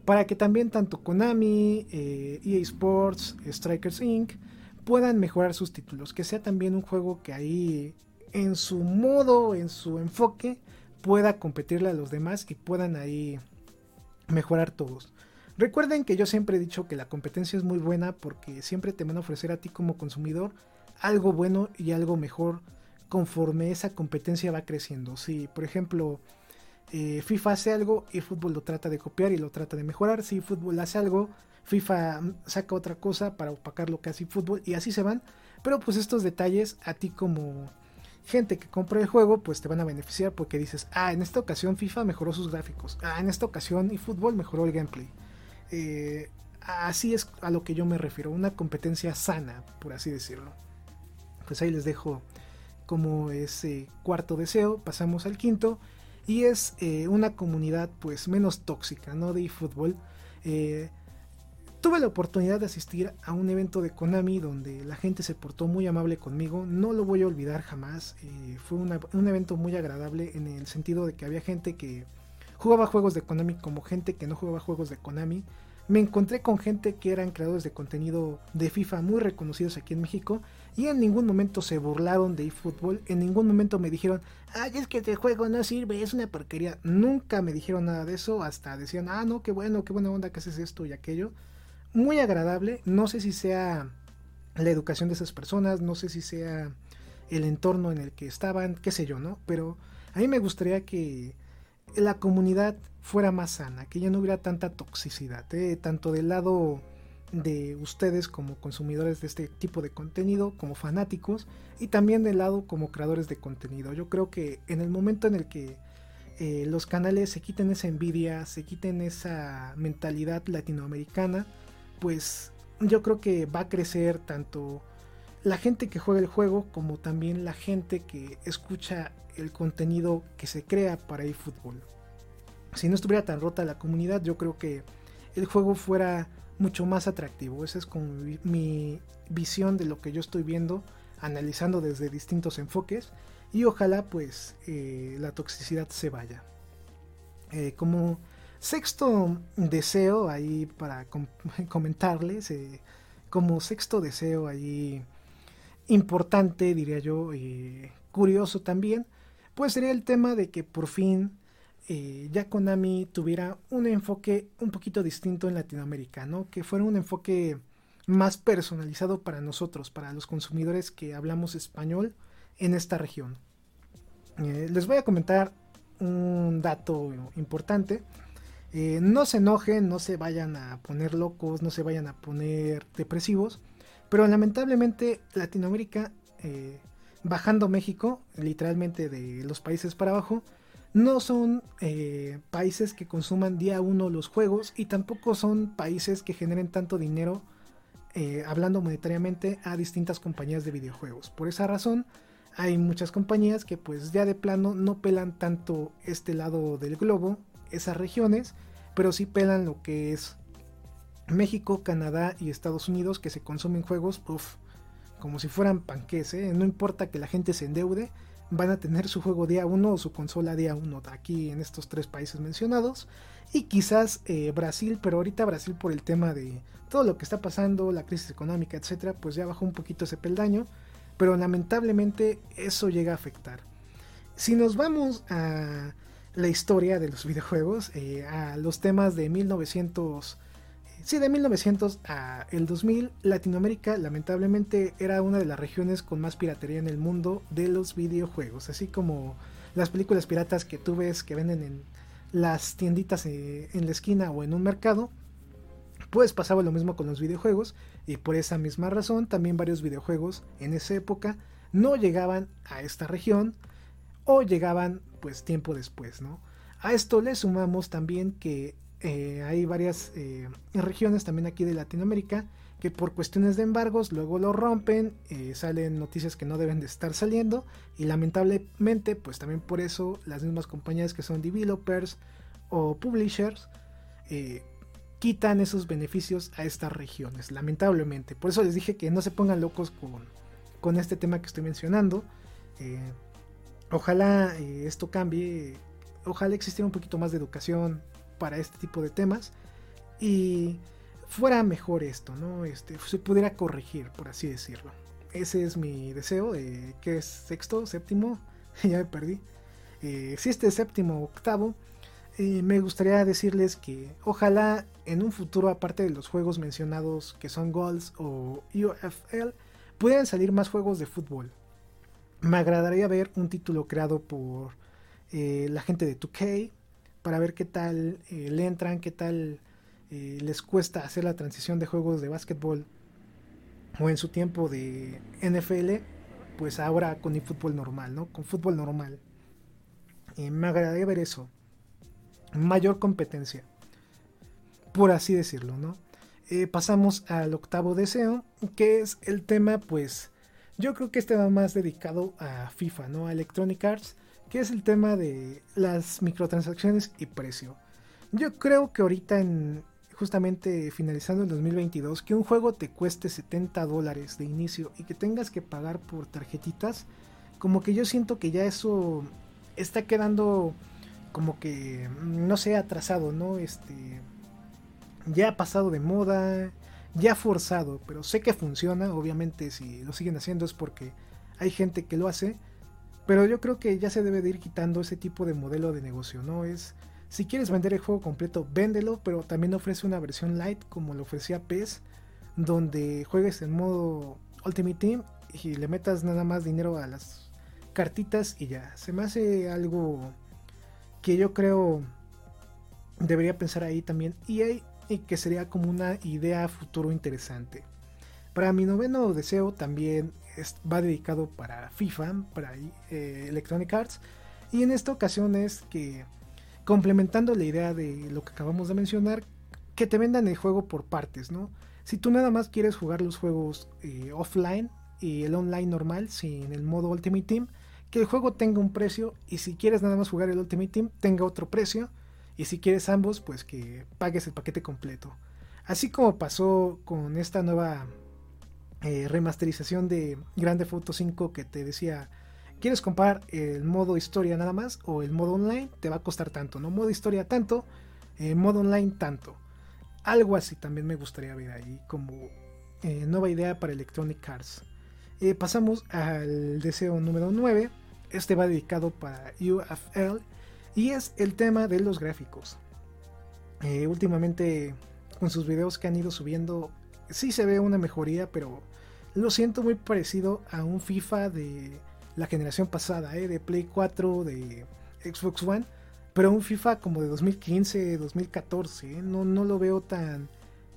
para que también tanto Konami, EA eh, e Sports, Strikers Inc. puedan mejorar sus títulos, que sea también un juego que ahí en su modo, en su enfoque, pueda competirle a los demás y puedan ahí mejorar todos. Recuerden que yo siempre he dicho que la competencia es muy buena porque siempre te van a ofrecer a ti como consumidor algo bueno y algo mejor conforme esa competencia va creciendo. Si, por ejemplo, eh, FIFA hace algo y fútbol lo trata de copiar y lo trata de mejorar. Si fútbol hace algo, FIFA saca otra cosa para opacar lo que hace fútbol y así se van. Pero pues estos detalles a ti como gente que compra el juego, pues te van a beneficiar porque dices, ah, en esta ocasión FIFA mejoró sus gráficos, ah, en esta ocasión eFootball mejoró el gameplay. Eh, así es a lo que yo me refiero, una competencia sana, por así decirlo. Pues ahí les dejo como ese cuarto deseo, pasamos al quinto y es eh, una comunidad pues menos tóxica, ¿no? De eFootball. Eh, Tuve la oportunidad de asistir a un evento de Konami donde la gente se portó muy amable conmigo, no lo voy a olvidar jamás, eh, fue un evento muy agradable en el sentido de que había gente que jugaba juegos de Konami como gente que no jugaba juegos de Konami, me encontré con gente que eran creadores de contenido de FIFA muy reconocidos aquí en México y en ningún momento se burlaron de eFootball, en ningún momento me dijeron, ay, es que este juego no sirve, es una porquería. Nunca me dijeron nada de eso, hasta decían, ah, no, qué bueno, qué buena onda que haces esto y aquello muy agradable. No sé si sea la educación de esas personas, no sé si sea el entorno en el que estaban, qué sé yo, ¿no? Pero a mí me gustaría que la comunidad fuera más sana, que ya no hubiera tanta toxicidad, ¿eh? tanto del lado de ustedes como consumidores de este tipo de contenido, como fanáticos, y también del lado como creadores de contenido. Yo creo que en el momento en el que eh, los canales se quiten esa envidia, se quiten esa mentalidad latinoamericana, pues yo creo que va a crecer tanto la gente que juega el juego como también la gente que escucha el contenido que se crea para eFootball. Si no estuviera tan rota la comunidad, yo creo que el juego fuera mucho más atractivo. Esa es mi visión de lo que yo estoy viendo, analizando desde distintos enfoques. Y ojalá pues eh, la toxicidad se vaya. Eh, como Sexto deseo ahí para comentarles, eh, como sexto deseo ahí importante, diría yo, y curioso también, pues sería el tema de que por fin eh, ya Konami tuviera un enfoque un poquito distinto en Latinoamérica, ¿no? Que fuera un enfoque más personalizado para nosotros, para los consumidores que hablamos español en esta región. Eh, les voy a comentar un dato importante. Eh, no se enojen, no se vayan a poner locos, no se vayan a poner depresivos. Pero lamentablemente Latinoamérica, eh, bajando México, literalmente de los países para abajo, no son eh, países que consuman día uno los juegos y tampoco son países que generen tanto dinero, hablando monetariamente, a distintas compañías de videojuegos. Por esa razón, hay muchas compañías que pues ya de plano no pelan tanto este lado del globo esas regiones, pero sí pelan lo que es México, Canadá y Estados Unidos que se consumen juegos, como si fueran panques, ¿eh? no importa que la gente se endeude, van a tener su juego día 1 o su consola día 1 aquí en estos tres países mencionados. Y quizás eh, Brasil, pero ahorita Brasil por el tema de todo lo que está pasando, la crisis económica, etcétera, pues ya bajó un poquito ese peldaño. Pero lamentablemente eso llega a afectar. Si nos vamos a la historia de los videojuegos, eh, a los temas de 1900, sí, de 1900 a el 2000, Latinoamérica lamentablemente era una de las regiones con más piratería en el mundo de los videojuegos, así como las películas piratas que tú ves que venden en las tienditas eh, en la esquina o en un mercado, pues pasaba lo mismo con los videojuegos y por esa misma razón también varios videojuegos en esa época no llegaban a esta región o llegaban pues tiempo después, ¿no? A esto le sumamos también que eh, hay varias eh, regiones también aquí de Latinoamérica que por cuestiones de embargos luego lo rompen, eh, salen noticias que no deben de estar saliendo y lamentablemente pues también por eso las mismas compañías que son developers o publishers quitan esos beneficios a estas regiones, lamentablemente. Por eso les dije que no se pongan locos con, con este tema que estoy mencionando. Ojalá eh, esto cambie, ojalá existiera un poquito más de educación para este tipo de temas y fuera mejor esto, ¿no? Este, se pudiera corregir, por así decirlo. Ese es mi deseo, eh, que es sexto, séptimo, ya me perdí. Eh, si este es séptimo, octavo, me gustaría decirles que ojalá en un futuro, aparte de los juegos mencionados que son Goals o UFL, puedan salir más juegos de fútbol me agradaría ver un título creado por eh, la gente de 2K para ver qué tal eh, le entran, qué tal eh, les cuesta hacer la transición de juegos de básquetbol o en su tiempo de NFL pues ahora con el fútbol normal, ¿no? Con fútbol normal. Me agradaría ver eso. Mayor competencia. Por así decirlo, ¿no? Pasamos al octavo deseo, que es el tema, pues, yo creo que este va más dedicado a FIFA, ¿no? A Electronic Arts, que es el tema de las microtransacciones y precio. Yo creo que ahorita en, justamente finalizando el 2022, que un juego te cueste 70 dólares de inicio y que tengas que pagar por tarjetitas, como que yo siento que ya eso está quedando como que, no sé, atrasado, ¿no? Este, ya ha pasado de moda, ya forzado, pero sé que funciona, obviamente si lo siguen haciendo es porque hay gente que lo hace, pero yo creo que ya se debe de ir quitando ese tipo de modelo de negocio, ¿no? Es, si quieres vender el juego completo, véndelo, pero también ofrece una versión light como lo ofrecía PES, donde juegues en modo Ultimate Team y le metas nada más dinero a las cartitas y ya. Se me hace algo que yo creo debería pensar ahí también EA y que sería como una idea futuro interesante. Para mi noveno deseo también va dedicado para FIFA, para eh, Electronic Arts. Y en esta ocasión es que, complementando la idea de lo que acabamos de mencionar, que te vendan el juego por partes, ¿no? Si tú nada más quieres jugar los juegos eh, offline y el online normal, sin el modo Ultimate Team, que el juego tenga un precio y si quieres nada más jugar el Ultimate Team, tenga otro precio y si quieres ambos, pues que pagues el paquete completo. Así como pasó con esta nueva eh, remasterización de Grande Foto 5 que te decía, ¿quieres comprar el modo historia nada más o el modo online? Te va a costar tanto, ¿no? Modo historia tanto, eh, modo online tanto. Algo así también me gustaría ver ahí como eh, nueva idea para Electronic Arts. pasamos al deseo número 9. Este va dedicado para UFL y es el tema de los gráficos. Eh, últimamente con sus videos que han ido subiendo, sí se ve una mejoría, pero lo siento muy parecido a un FIFA de la generación pasada, eh, de Play 4, de Xbox One, pero un FIFA como de 2015, 2014, eh, no, no lo veo tan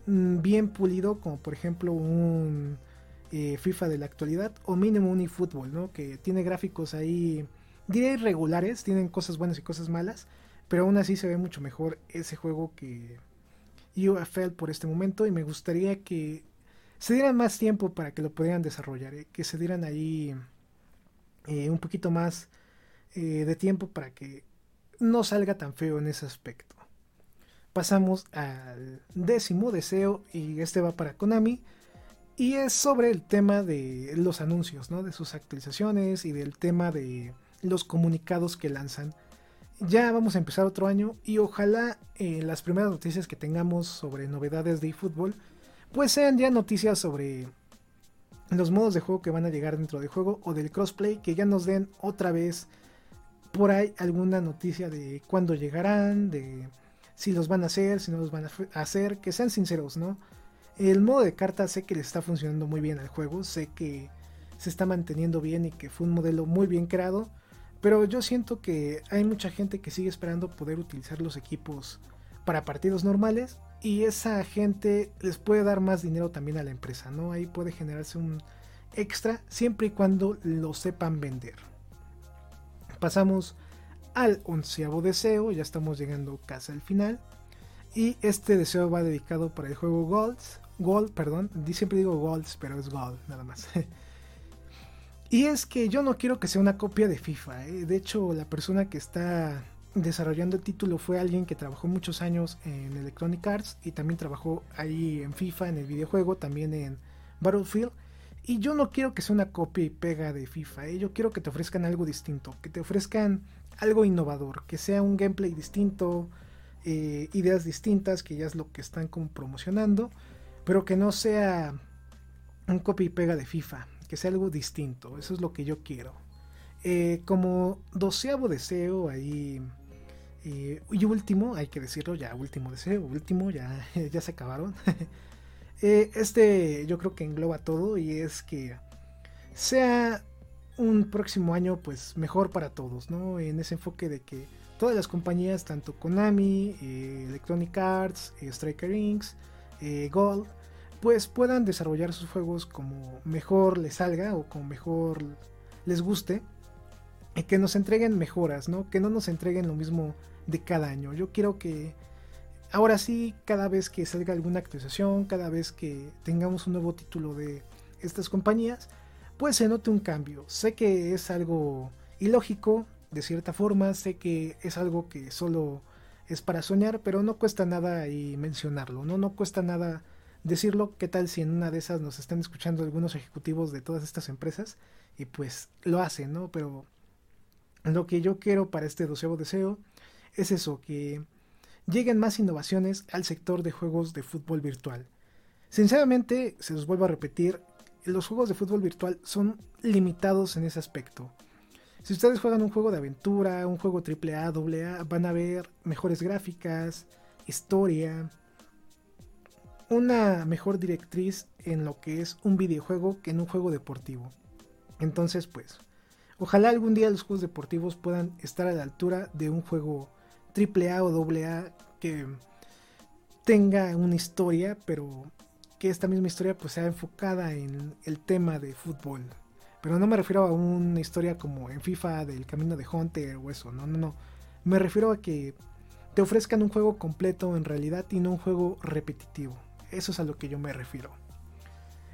mm, bien pulido como por ejemplo un FIFA de la actualidad o mínimo un eFootball, ¿no? que tiene gráficos ahí diré irregulares, tienen cosas buenas y cosas malas, pero aún así se ve mucho mejor ese juego que UFL por este momento y me gustaría que se dieran más tiempo para que lo pudieran desarrollar, eh, que se dieran ahí eh, un poquito más eh, de tiempo para que no salga tan feo en ese aspecto. Pasamos al décimo deseo y este va para Konami y es sobre el tema de los anuncios, ¿no? de sus actualizaciones y del tema de los comunicados que lanzan. Ya vamos a empezar otro año y ojalá eh, las primeras noticias que tengamos sobre novedades de eFootball pues sean ya noticias sobre los modos de juego que van a llegar dentro del juego o del crossplay que ya nos den otra vez por ahí alguna noticia de cuándo llegarán, de si los van a hacer, si no los van a hacer, que sean sinceros, ¿no? El modo de carta sé que le está funcionando muy bien al juego, sé que se está manteniendo bien y que fue un modelo muy bien creado, pero yo siento que hay mucha gente que sigue esperando poder utilizar los equipos para partidos normales y esa gente les puede dar más dinero también a la empresa, ¿no? Ahí puede generarse un extra siempre y cuando lo sepan vender. Pasamos al onceavo deseo, ya estamos llegando casi al final. Y este deseo va dedicado para el juego Golds. Gold, perdón, siempre digo Golds, pero es Gold, nada más. Y es que yo no quiero que sea una copia de FIFA. ¿eh? De hecho, la persona que está desarrollando el título fue alguien que trabajó muchos años en Electronic Arts y también trabajó ahí en FIFA, en el videojuego, también en Battlefield. Y yo no quiero que sea una copia y pega de FIFA. ¿eh? Yo quiero que te ofrezcan algo distinto, que te ofrezcan algo innovador, que sea un gameplay distinto, eh, ideas distintas, que ya es lo que están promocionando, pero que no sea un copia y pega de FIFA que sea algo distinto, eso es lo que yo quiero. Eh, como doceavo deseo ahí eh, y último, hay que decirlo ya, último deseo, último, ya, ya se acabaron. Eh, este yo creo que engloba todo y es que sea un próximo año pues mejor para todos, ¿no? En ese enfoque de que todas las compañías, tanto Konami, Electronic Arts, Striker Inc., Gold, pues puedan desarrollar sus juegos como mejor les salga o como mejor les guste y que nos entreguen mejoras, ¿no? Que no nos entreguen lo mismo de cada año. Yo quiero que ahora sí, cada vez que salga alguna actualización, cada vez que tengamos un nuevo título de estas compañías, pues se note un cambio. Sé que es algo ilógico, de cierta forma, sé que es algo que solo es para soñar, pero no cuesta nada y mencionarlo, ¿no? No cuesta nada decirlo. ¿Qué tal si en una de esas nos están escuchando algunos ejecutivos de todas estas empresas? Y pues lo hacen, ¿no? Pero lo que yo quiero para este doceavo deseo es eso, que lleguen más innovaciones al sector de juegos de fútbol virtual. Sinceramente, se los vuelvo a repetir, los juegos de fútbol virtual son limitados en ese aspecto. Si ustedes juegan un juego de aventura, un juego AAA, AA, van a ver mejores gráficas, historia, una mejor directriz en lo que es un videojuego que en un juego deportivo. Entonces, pues, Ojalá algún día los juegos deportivos puedan estar a la altura de un juego AAA o AA que tenga una historia, pero que esta misma historia pues sea enfocada en el tema de fútbol. Pero no me refiero a una historia como en FIFA del camino de Hunter o eso, no, no, no. Me refiero a que te ofrezcan un juego completo en realidad y no un juego repetitivo. Eso es a lo que yo me refiero.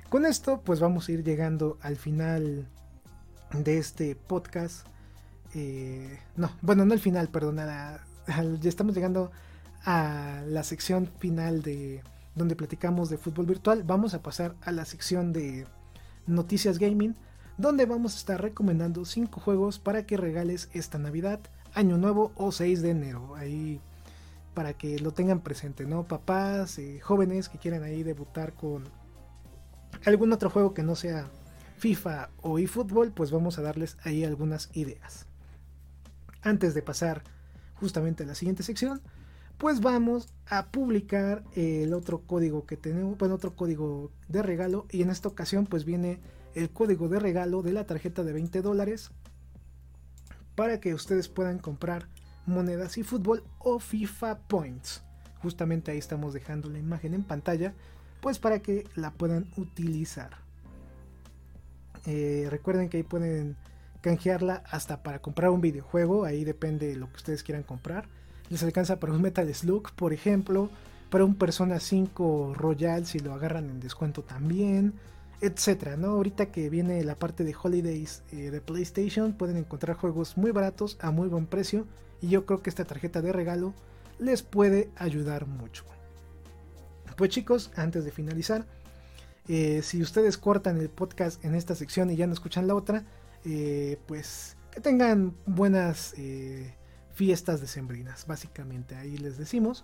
Con esto pues vamos a ir llegando al final de este podcast. Eh, no, bueno, no el final, perdón. ya estamos llegando a la sección final de donde platicamos de fútbol virtual. Vamos a pasar a la sección de noticias gaming, donde vamos a estar recomendando 5 juegos para que regales esta Navidad, Año Nuevo o 6 de enero. Ahí para que lo tengan presente, ¿no? Papás, eh, jóvenes que quieran ahí debutar con algún otro juego que no sea FIFA o eFootball, pues vamos a darles ahí algunas ideas. Antes de pasar justamente a la siguiente sección, pues vamos a publicar el otro código que tenemos, bueno, otro código de regalo y en esta ocasión pues viene el código de regalo de la tarjeta de 20 dólares para que ustedes puedan comprar monedas y fútbol o FIFA Points. Justamente ahí estamos dejando la imagen en pantalla, pues para que la puedan utilizar. Eh, recuerden que ahí pueden canjearla hasta para comprar un videojuego. Ahí depende de lo que ustedes quieran comprar. Les alcanza para un Metal Slug, por ejemplo. Para un Persona 5 Royal si lo agarran en descuento también. Etcétera, ¿no? Ahorita que viene la parte de Holidays eh, de PlayStation, pueden encontrar juegos muy baratos a muy buen precio. Y yo creo que esta tarjeta de regalo les puede ayudar mucho. Pues chicos, antes de finalizar, eh, si ustedes cortan el podcast en esta sección y ya no escuchan la otra, eh, pues que tengan buenas eh, fiestas decembrinas, básicamente. Ahí les decimos.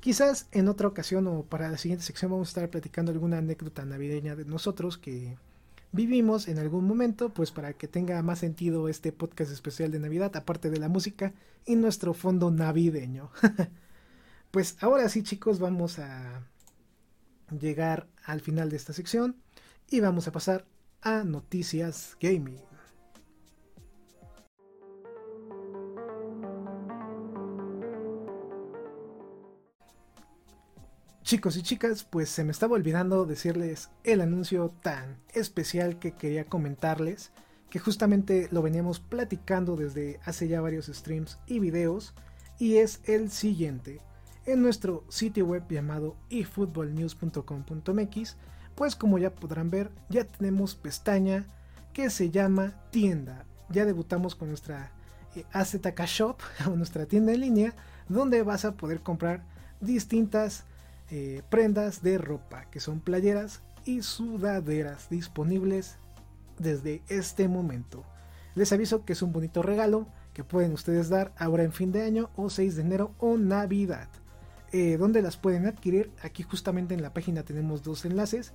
quizás en otra ocasión o para la siguiente sección vamos a estar platicando alguna anécdota navideña de nosotros que vivimos en algún momento, pues para que tenga más sentido este podcast especial de Navidad, aparte de la música y nuestro fondo navideño. pues ahora sí chicos, vamos a llegar al final de esta sección y vamos a pasar a noticias gaming. Chicos y chicas, pues se me estaba olvidando decirles el anuncio tan especial que quería comentarles, que justamente lo veníamos platicando desde hace ya varios streams y videos, y es el siguiente en nuestro sitio web llamado efootballnews.com.mx, pues como ya podrán ver, ya tenemos pestaña que se llama tienda. Ya debutamos con nuestra eh, AZK Shop o nuestra tienda en línea, donde vas a poder comprar distintas eh, prendas de ropa, que son playeras y sudaderas disponibles desde este momento. Les aviso que es un bonito regalo que pueden ustedes dar ahora en fin de año o 6 de enero o Navidad. Eh, ¿Dónde las pueden adquirir? Aquí justamente en la página tenemos dos enlaces.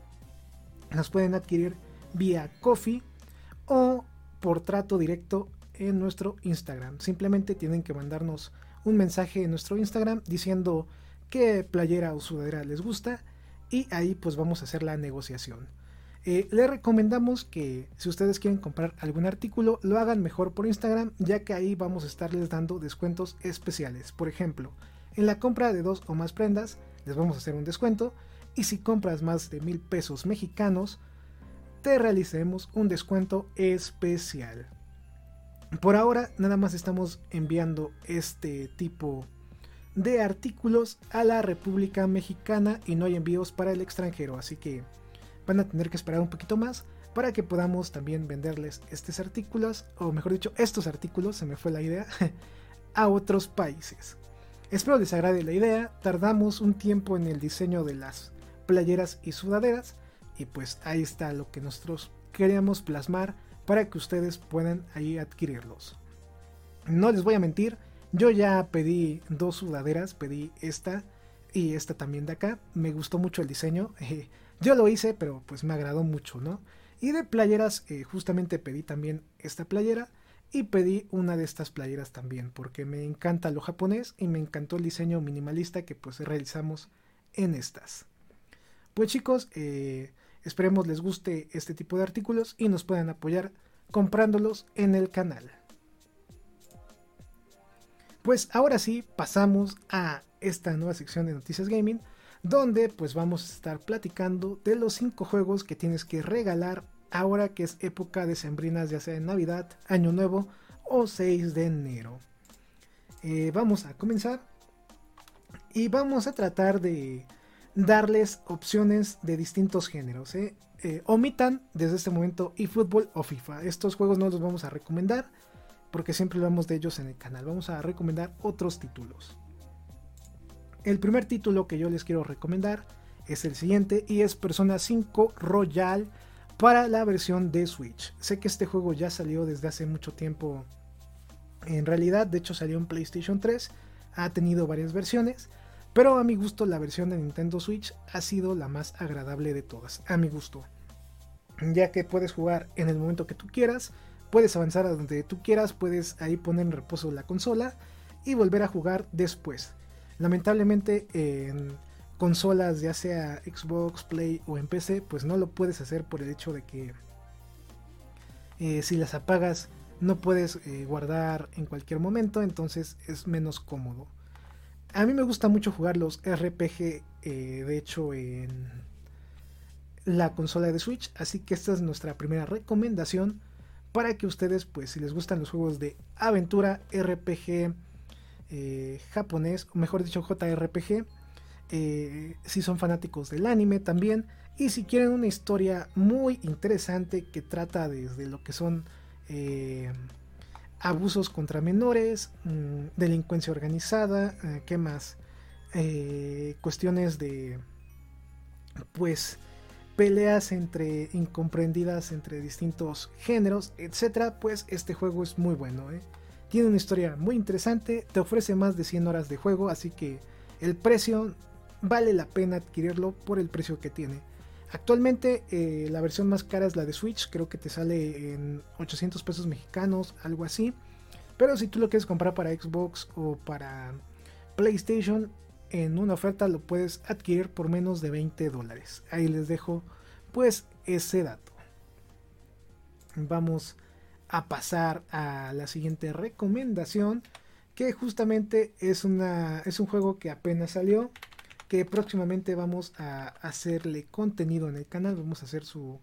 Las pueden adquirir vía Coffee o por trato directo en nuestro Instagram. Simplemente tienen que mandarnos un mensaje en nuestro Instagram diciendo qué playera o sudadera les gusta y ahí pues vamos a hacer la negociación. Eh, les recomendamos que si ustedes quieren comprar algún artículo lo hagan mejor por Instagram ya que ahí vamos a estarles dando descuentos especiales. Por ejemplo, en la compra de dos o más prendas les vamos a hacer un descuento y si compras más de mil pesos mexicanos, te realizaremos un descuento especial. Por ahora nada más estamos enviando este tipo de artículos a la República Mexicana y no hay envíos para el extranjero, así que van a tener que esperar un poquito más para que podamos también venderles estos artículos, o mejor dicho, estos artículos, se me fue la idea, a otros países. Espero les agrade la idea, tardamos un tiempo en el diseño de las playeras y sudaderas, y pues ahí está lo que nosotros queríamos plasmar para que ustedes puedan ahí adquirirlos. No les voy a mentir, yo ya pedí dos sudaderas, pedí esta y esta también de acá. Me gustó mucho el diseño. yo lo hice, pero pues me agradó mucho, ¿no? Y de playeras, eh, justamente pedí también esta playera y pedí una de estas playeras también, porque me encanta lo japonés y me encantó el diseño minimalista que pues realizamos en estas. Pues chicos, eh, Esperemos les guste este tipo de artículos y nos puedan apoyar comprándolos en el canal. Pues ahora sí, pasamos a esta nueva sección de Noticias Gaming, donde pues vamos a estar platicando de los 5 juegos que tienes que regalar ahora que es época de sembrinas, ya sea en Navidad, Año Nuevo o 6 de enero. Eh, vamos a comenzar y vamos a tratar de darles opciones de distintos géneros. ¿eh? Eh, omitan desde este momento eFootball o FIFA. Estos juegos no los vamos a recomendar porque siempre hablamos de ellos en el canal. Vamos a recomendar otros títulos. El primer título que yo les quiero recomendar es el siguiente y es Persona 5 Royal para la versión de Switch. Sé que este juego ya salió desde hace mucho tiempo. En realidad, de hecho salió en PlayStation 3. Ha tenido varias versiones. Pero a mi gusto la versión de Nintendo Switch ha sido la más agradable de todas, a mi gusto. Ya que puedes jugar en el momento que tú quieras, puedes avanzar a donde tú quieras, puedes ahí poner en reposo la consola y volver a jugar después. Lamentablemente en consolas ya sea Xbox, Play o en PC, pues no lo puedes hacer por el hecho de que eh, si las apagas no puedes eh, guardar en cualquier momento, entonces es menos cómodo. A mí me gusta mucho jugar los RPG, eh, de hecho, en la consola de Switch. Así que esta es nuestra primera recomendación para que ustedes, pues, si les gustan los juegos de aventura, RPG eh, japonés, o mejor dicho, JRPG, eh, si son fanáticos del anime también, y si quieren una historia muy interesante que trata desde lo que son abusos contra menores, mm, delincuencia organizada, eh, ¿qué más? Eh, cuestiones de, pues, peleas entre incomprendidas entre distintos géneros, etcétera, pues este juego es muy bueno. ¿eh? Tiene una historia muy interesante, te ofrece más de 100 horas de juego, así que el precio vale la pena adquirirlo por el precio que tiene. Actualmente eh, la versión más cara es la de Switch, creo que te sale en 800 pesos mexicanos, algo así. Pero si tú lo quieres comprar para Xbox o para PlayStation, en una oferta lo puedes adquirir por menos de 20 dólares. Ahí les dejo pues ese dato. Vamos a pasar a la siguiente recomendación que justamente es, una, es un juego que apenas salió que próximamente vamos a hacerle contenido en el canal, vamos a hacer su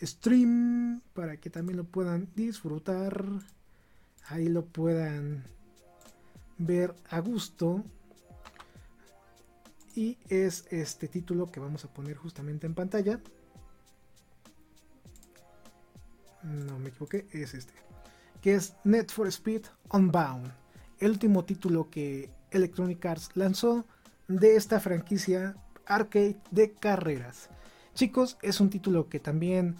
stream para que también lo puedan disfrutar, ahí lo puedan ver a gusto. Y es este título que vamos a poner justamente en pantalla. No me equivoqué, es este. Que es Net for Speed Unbound. El último título que Electronic Arts lanzó de esta franquicia arcade de carreras. Chicos, es un título que también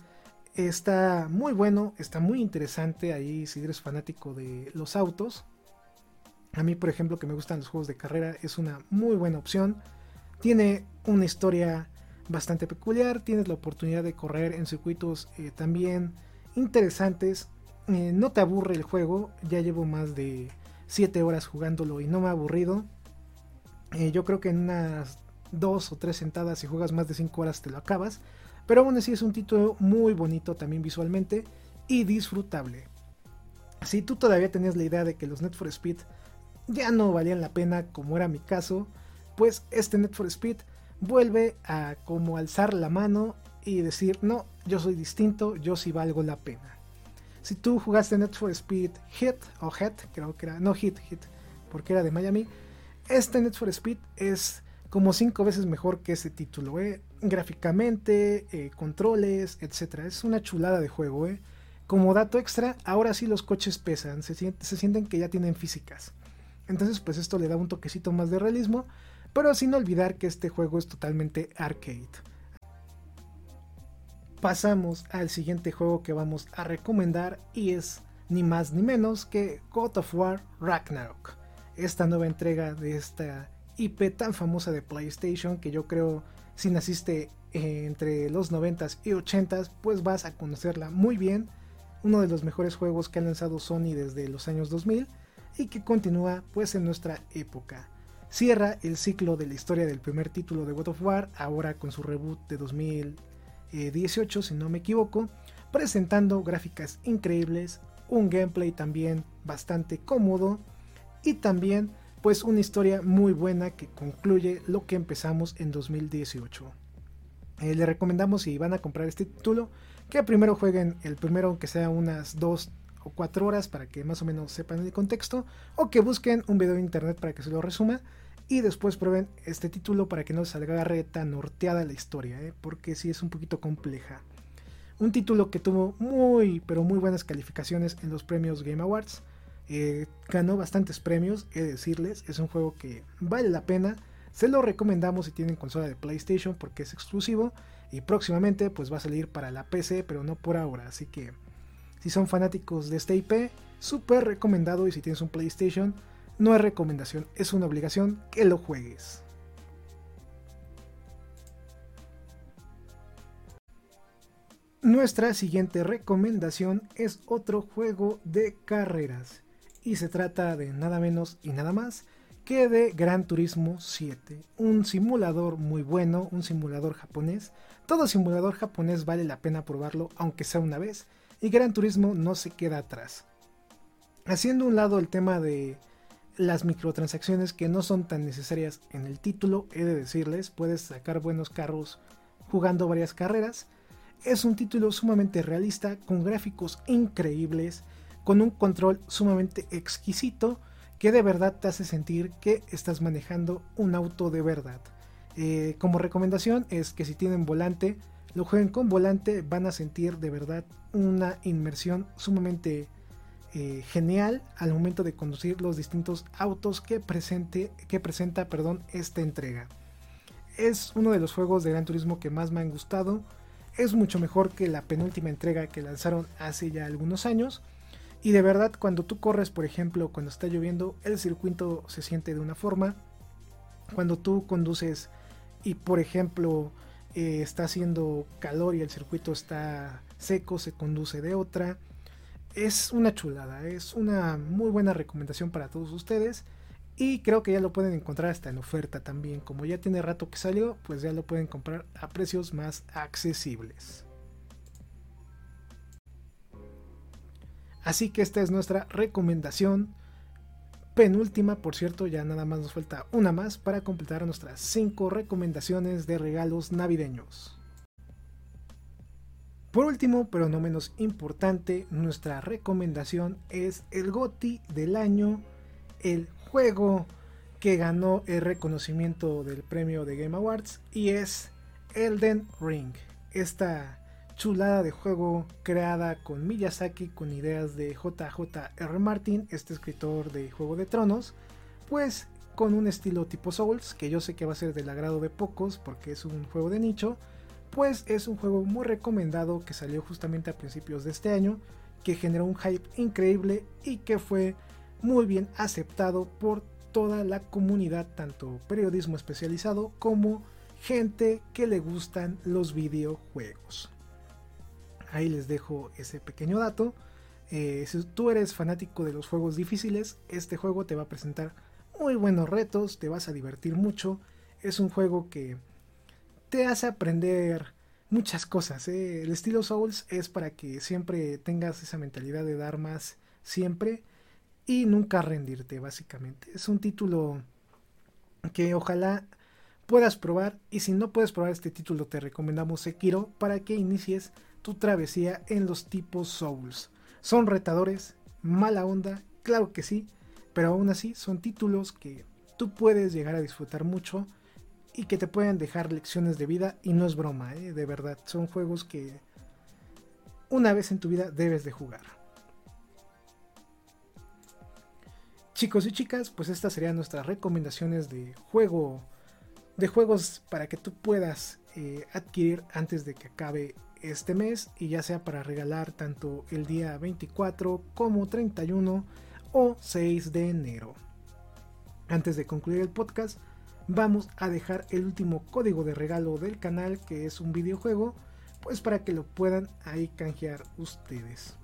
está muy bueno, está muy interesante ahí si eres fanático de los autos. A mí, por ejemplo, que me gustan los juegos de carrera, es una muy buena opción. Tiene una historia bastante peculiar, tienes la oportunidad de correr en circuitos eh, también interesantes. Eh, no te aburre el juego, ya llevo más de 7 horas jugándolo y no me ha aburrido. Eh, yo creo que en unas dos o tres sentadas, si juegas más de 5 horas, te lo acabas. Pero aún así es un título muy bonito también visualmente y disfrutable. Si tú todavía tenías la idea de que los Net for Speed ya no valían la pena, como era mi caso, pues este Net for Speed vuelve a como alzar la mano y decir, no, yo soy distinto, yo sí valgo la pena. Si tú jugaste Net for Speed Hit o Hit, creo que era, no Hit, Hit, porque era de Miami, este Net for Speed es como cinco veces mejor que ese título, ¿eh? gráficamente, eh, controles, etc. Es una chulada de juego. ¿eh? Como dato extra, ahora sí los coches pesan, se, se sienten que ya tienen físicas. Entonces, pues esto le da un toquecito más de realismo, pero sin olvidar que este juego es totalmente arcade. Pasamos al siguiente juego que vamos a recomendar y es ni más ni menos que God of War Ragnarok. Esta nueva entrega de esta IP tan famosa de PlayStation que yo creo si naciste entre los 90s y 80s pues vas a conocerla muy bien. Uno de los mejores juegos que ha lanzado Sony desde los años 2000 y que continúa pues en nuestra época. Cierra el ciclo de la historia del primer título de God of War, ahora con su reboot de 2018 si no me equivoco, presentando gráficas increíbles, un gameplay también bastante cómodo y también pues una historia muy buena que concluye lo que empezamos en 2018. Eh, le recomendamos si van a comprar este título que primero jueguen el primero aunque sea unas dos o cuatro horas para que más o menos sepan el contexto o que busquen un video de internet para que se lo resuma y después prueben este título para que no les agarre tan norteada la historia, ¿eh? porque sí es un poquito compleja. Un título que tuvo muy pero muy buenas calificaciones en los premios Game Awards eh, ganó bastantes premios, he de decirles. Es un juego que vale la pena. Se lo recomendamos si tienen consola de PlayStation porque es exclusivo. Y próximamente pues va a salir para la PC, pero no por ahora. Así que si son fanáticos de este IP, súper recomendado. Y si tienes un PlayStation, no es recomendación, es una obligación que lo juegues. Nuestra siguiente recomendación es otro juego de carreras y se trata de nada menos y nada más que de Gran Turismo 7, un simulador muy bueno, un simulador japonés. Todo simulador japonés vale la pena probarlo, aunque sea una vez, y Gran Turismo no se queda atrás. Haciendo un lado el tema de las microtransacciones que no son tan necesarias en el título, he de decirles, puedes sacar buenos carros jugando varias carreras. Es un título sumamente realista, con gráficos increíbles, con un control sumamente exquisito que de verdad te hace sentir que estás manejando un auto de verdad. Eh, como recomendación es que si tienen volante, lo jueguen con volante, van a sentir de verdad una inmersión sumamente eh, genial al momento de conducir los distintos autos que, presente, que presenta perdón, esta entrega. Es uno de los juegos de Gran Turismo que más me han gustado. Es mucho mejor que la penúltima entrega que lanzaron hace ya algunos años y de verdad, cuando tú corres, por ejemplo, cuando está lloviendo, el circuito se siente de una forma. Cuando tú conduces y, por ejemplo, eh, está haciendo calor y el circuito está seco, se conduce de otra. Es una chulada, es una muy buena recomendación para todos ustedes. Y creo que ya lo pueden encontrar hasta en oferta también. Como ya tiene rato que salió, pues ya lo pueden comprar a precios más accesibles. Así que esta es nuestra recomendación penúltima, por cierto, ya nada más nos falta una más para completar nuestras 5 recomendaciones de regalos navideños. Por último, pero no menos importante, nuestra recomendación es el GOTI del año, el juego que ganó el reconocimiento del premio de Game Awards y es Elden Ring. Esta chulada de juego creada con Miyazaki con ideas de JJR Martin, este escritor de Juego de Tronos, pues con un estilo tipo Souls, que yo sé que va a ser del agrado de pocos porque es un juego de nicho, pues es un juego muy recomendado que salió justamente a principios de este año, que generó un hype increíble y que fue muy bien aceptado por toda la comunidad, tanto periodismo especializado como gente que le gustan los videojuegos. Ahí les dejo ese pequeño dato. Eh, si tú eres fanático de los juegos difíciles, este juego te va a presentar muy buenos retos, te vas a divertir mucho. Es un juego que te hace aprender muchas cosas. ¿eh? El estilo Souls es para que siempre tengas esa mentalidad de dar más siempre y nunca rendirte, básicamente. Es un título que ojalá puedas probar y si no puedes probar este título te recomendamos Sekiro para que inicies tu travesía en los tipos Souls. Son retadores, mala onda, claro que sí, pero aún así son títulos que tú puedes llegar a disfrutar mucho y que te pueden dejar lecciones de vida y no es broma, ¿eh? de verdad, son juegos que una vez en tu vida debes de jugar. Chicos y chicas, pues estas serían nuestras recomendaciones de juego de juegos para que tú puedas eh, adquirir antes de que acabe este mes y ya sea para regalar tanto el día 24 como 31 o 6 de enero. Antes de concluir el podcast, vamos a dejar el último código de regalo del canal que es un videojuego, pues para que lo puedan ahí canjear ustedes.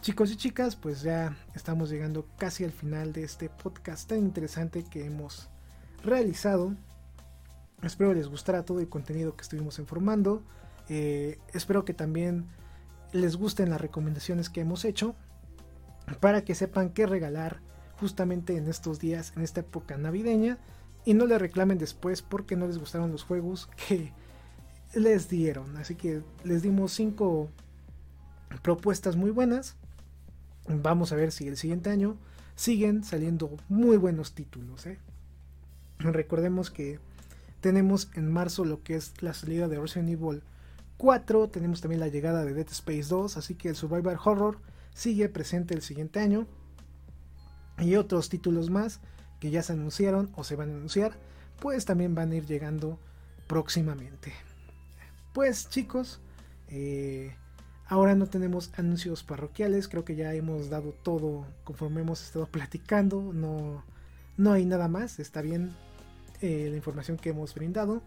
Chicos y chicas, pues ya estamos llegando casi al final de este podcast tan interesante que hemos realizado. Espero les gustara todo el contenido que estuvimos informando. Eh, espero que también les gusten las recomendaciones que hemos hecho para que sepan qué regalar justamente en estos días, en esta época navideña y no le reclamen después porque no les gustaron los juegos que les dieron. Así que les dimos cinco propuestas muy buenas. Vamos a ver si el siguiente año siguen saliendo muy buenos títulos. ¿eh? Recordemos que tenemos en marzo lo que es la salida de Resident Evil 4. Tenemos también la llegada de Dead Space 2. Así que el Survivor Horror sigue presente el siguiente año. Y otros títulos más que ya se anunciaron o se van a anunciar. Pues también van a ir llegando próximamente. Pues chicos, eh, ahora no tenemos anuncios parroquiales. Creo que ya hemos dado todo conforme hemos estado platicando. No, no hay nada más. Está bien eh, la información que hemos brindado.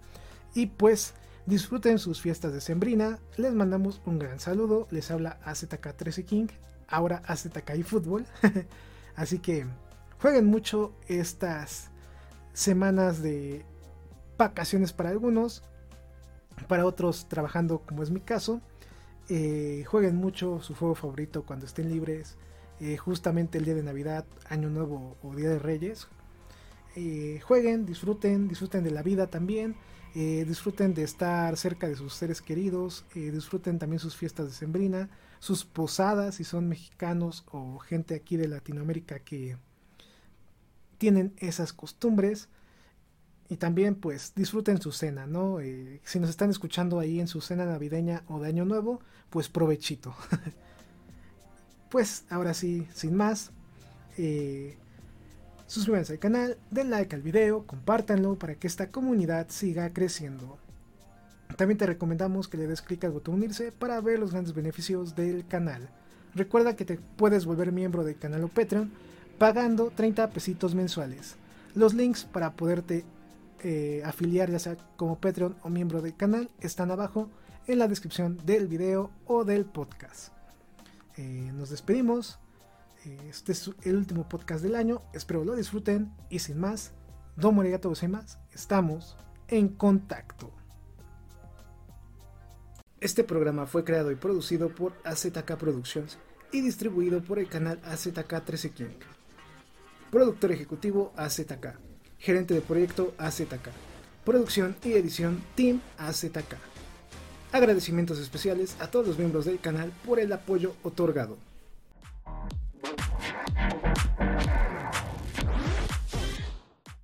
Y pues disfruten sus fiestas de Sembrina. Les mandamos un gran saludo. Les habla AZK13 King. Ahora AZK y Fútbol. Así que jueguen mucho estas semanas de vacaciones para algunos. Para otros trabajando como es mi caso. Eh, jueguen mucho su juego favorito cuando estén libres. Eh, justamente el día de Navidad, Año Nuevo o Día de Reyes. Eh, jueguen, disfruten, disfruten de la vida también, disfruten de estar cerca de sus seres queridos, disfruten también sus fiestas de sembrina, sus posadas si son mexicanos o gente aquí de Latinoamérica que tienen esas costumbres y también pues disfruten su cena, ¿no? si nos están escuchando ahí en su cena navideña o de año nuevo, pues provechito. pues ahora sí, sin más, Suscríbanse al canal, den like al video, compártanlo para que esta comunidad siga creciendo. También te recomendamos que le des clic al botón unirse para ver los grandes beneficios del canal. Recuerda que te puedes volver miembro del canal o Patreon pagando 30 pesitos mensuales. Los links para poderte eh, afiliar ya sea como Patreon o miembro del canal están abajo en la descripción del video o del podcast. Eh, nos despedimos. Este es el último podcast del año. Espero lo disfruten. Y sin más, Domo arigato más Estamos en contacto. Este programa fue creado y producido por AZK Productions y distribuido por el canal AZK 13 King. Productor ejecutivo AZK. Gerente de proyecto AZK. Producción y edición Team AZK. Agradecimientos especiales a todos los miembros del canal por el apoyo otorgado.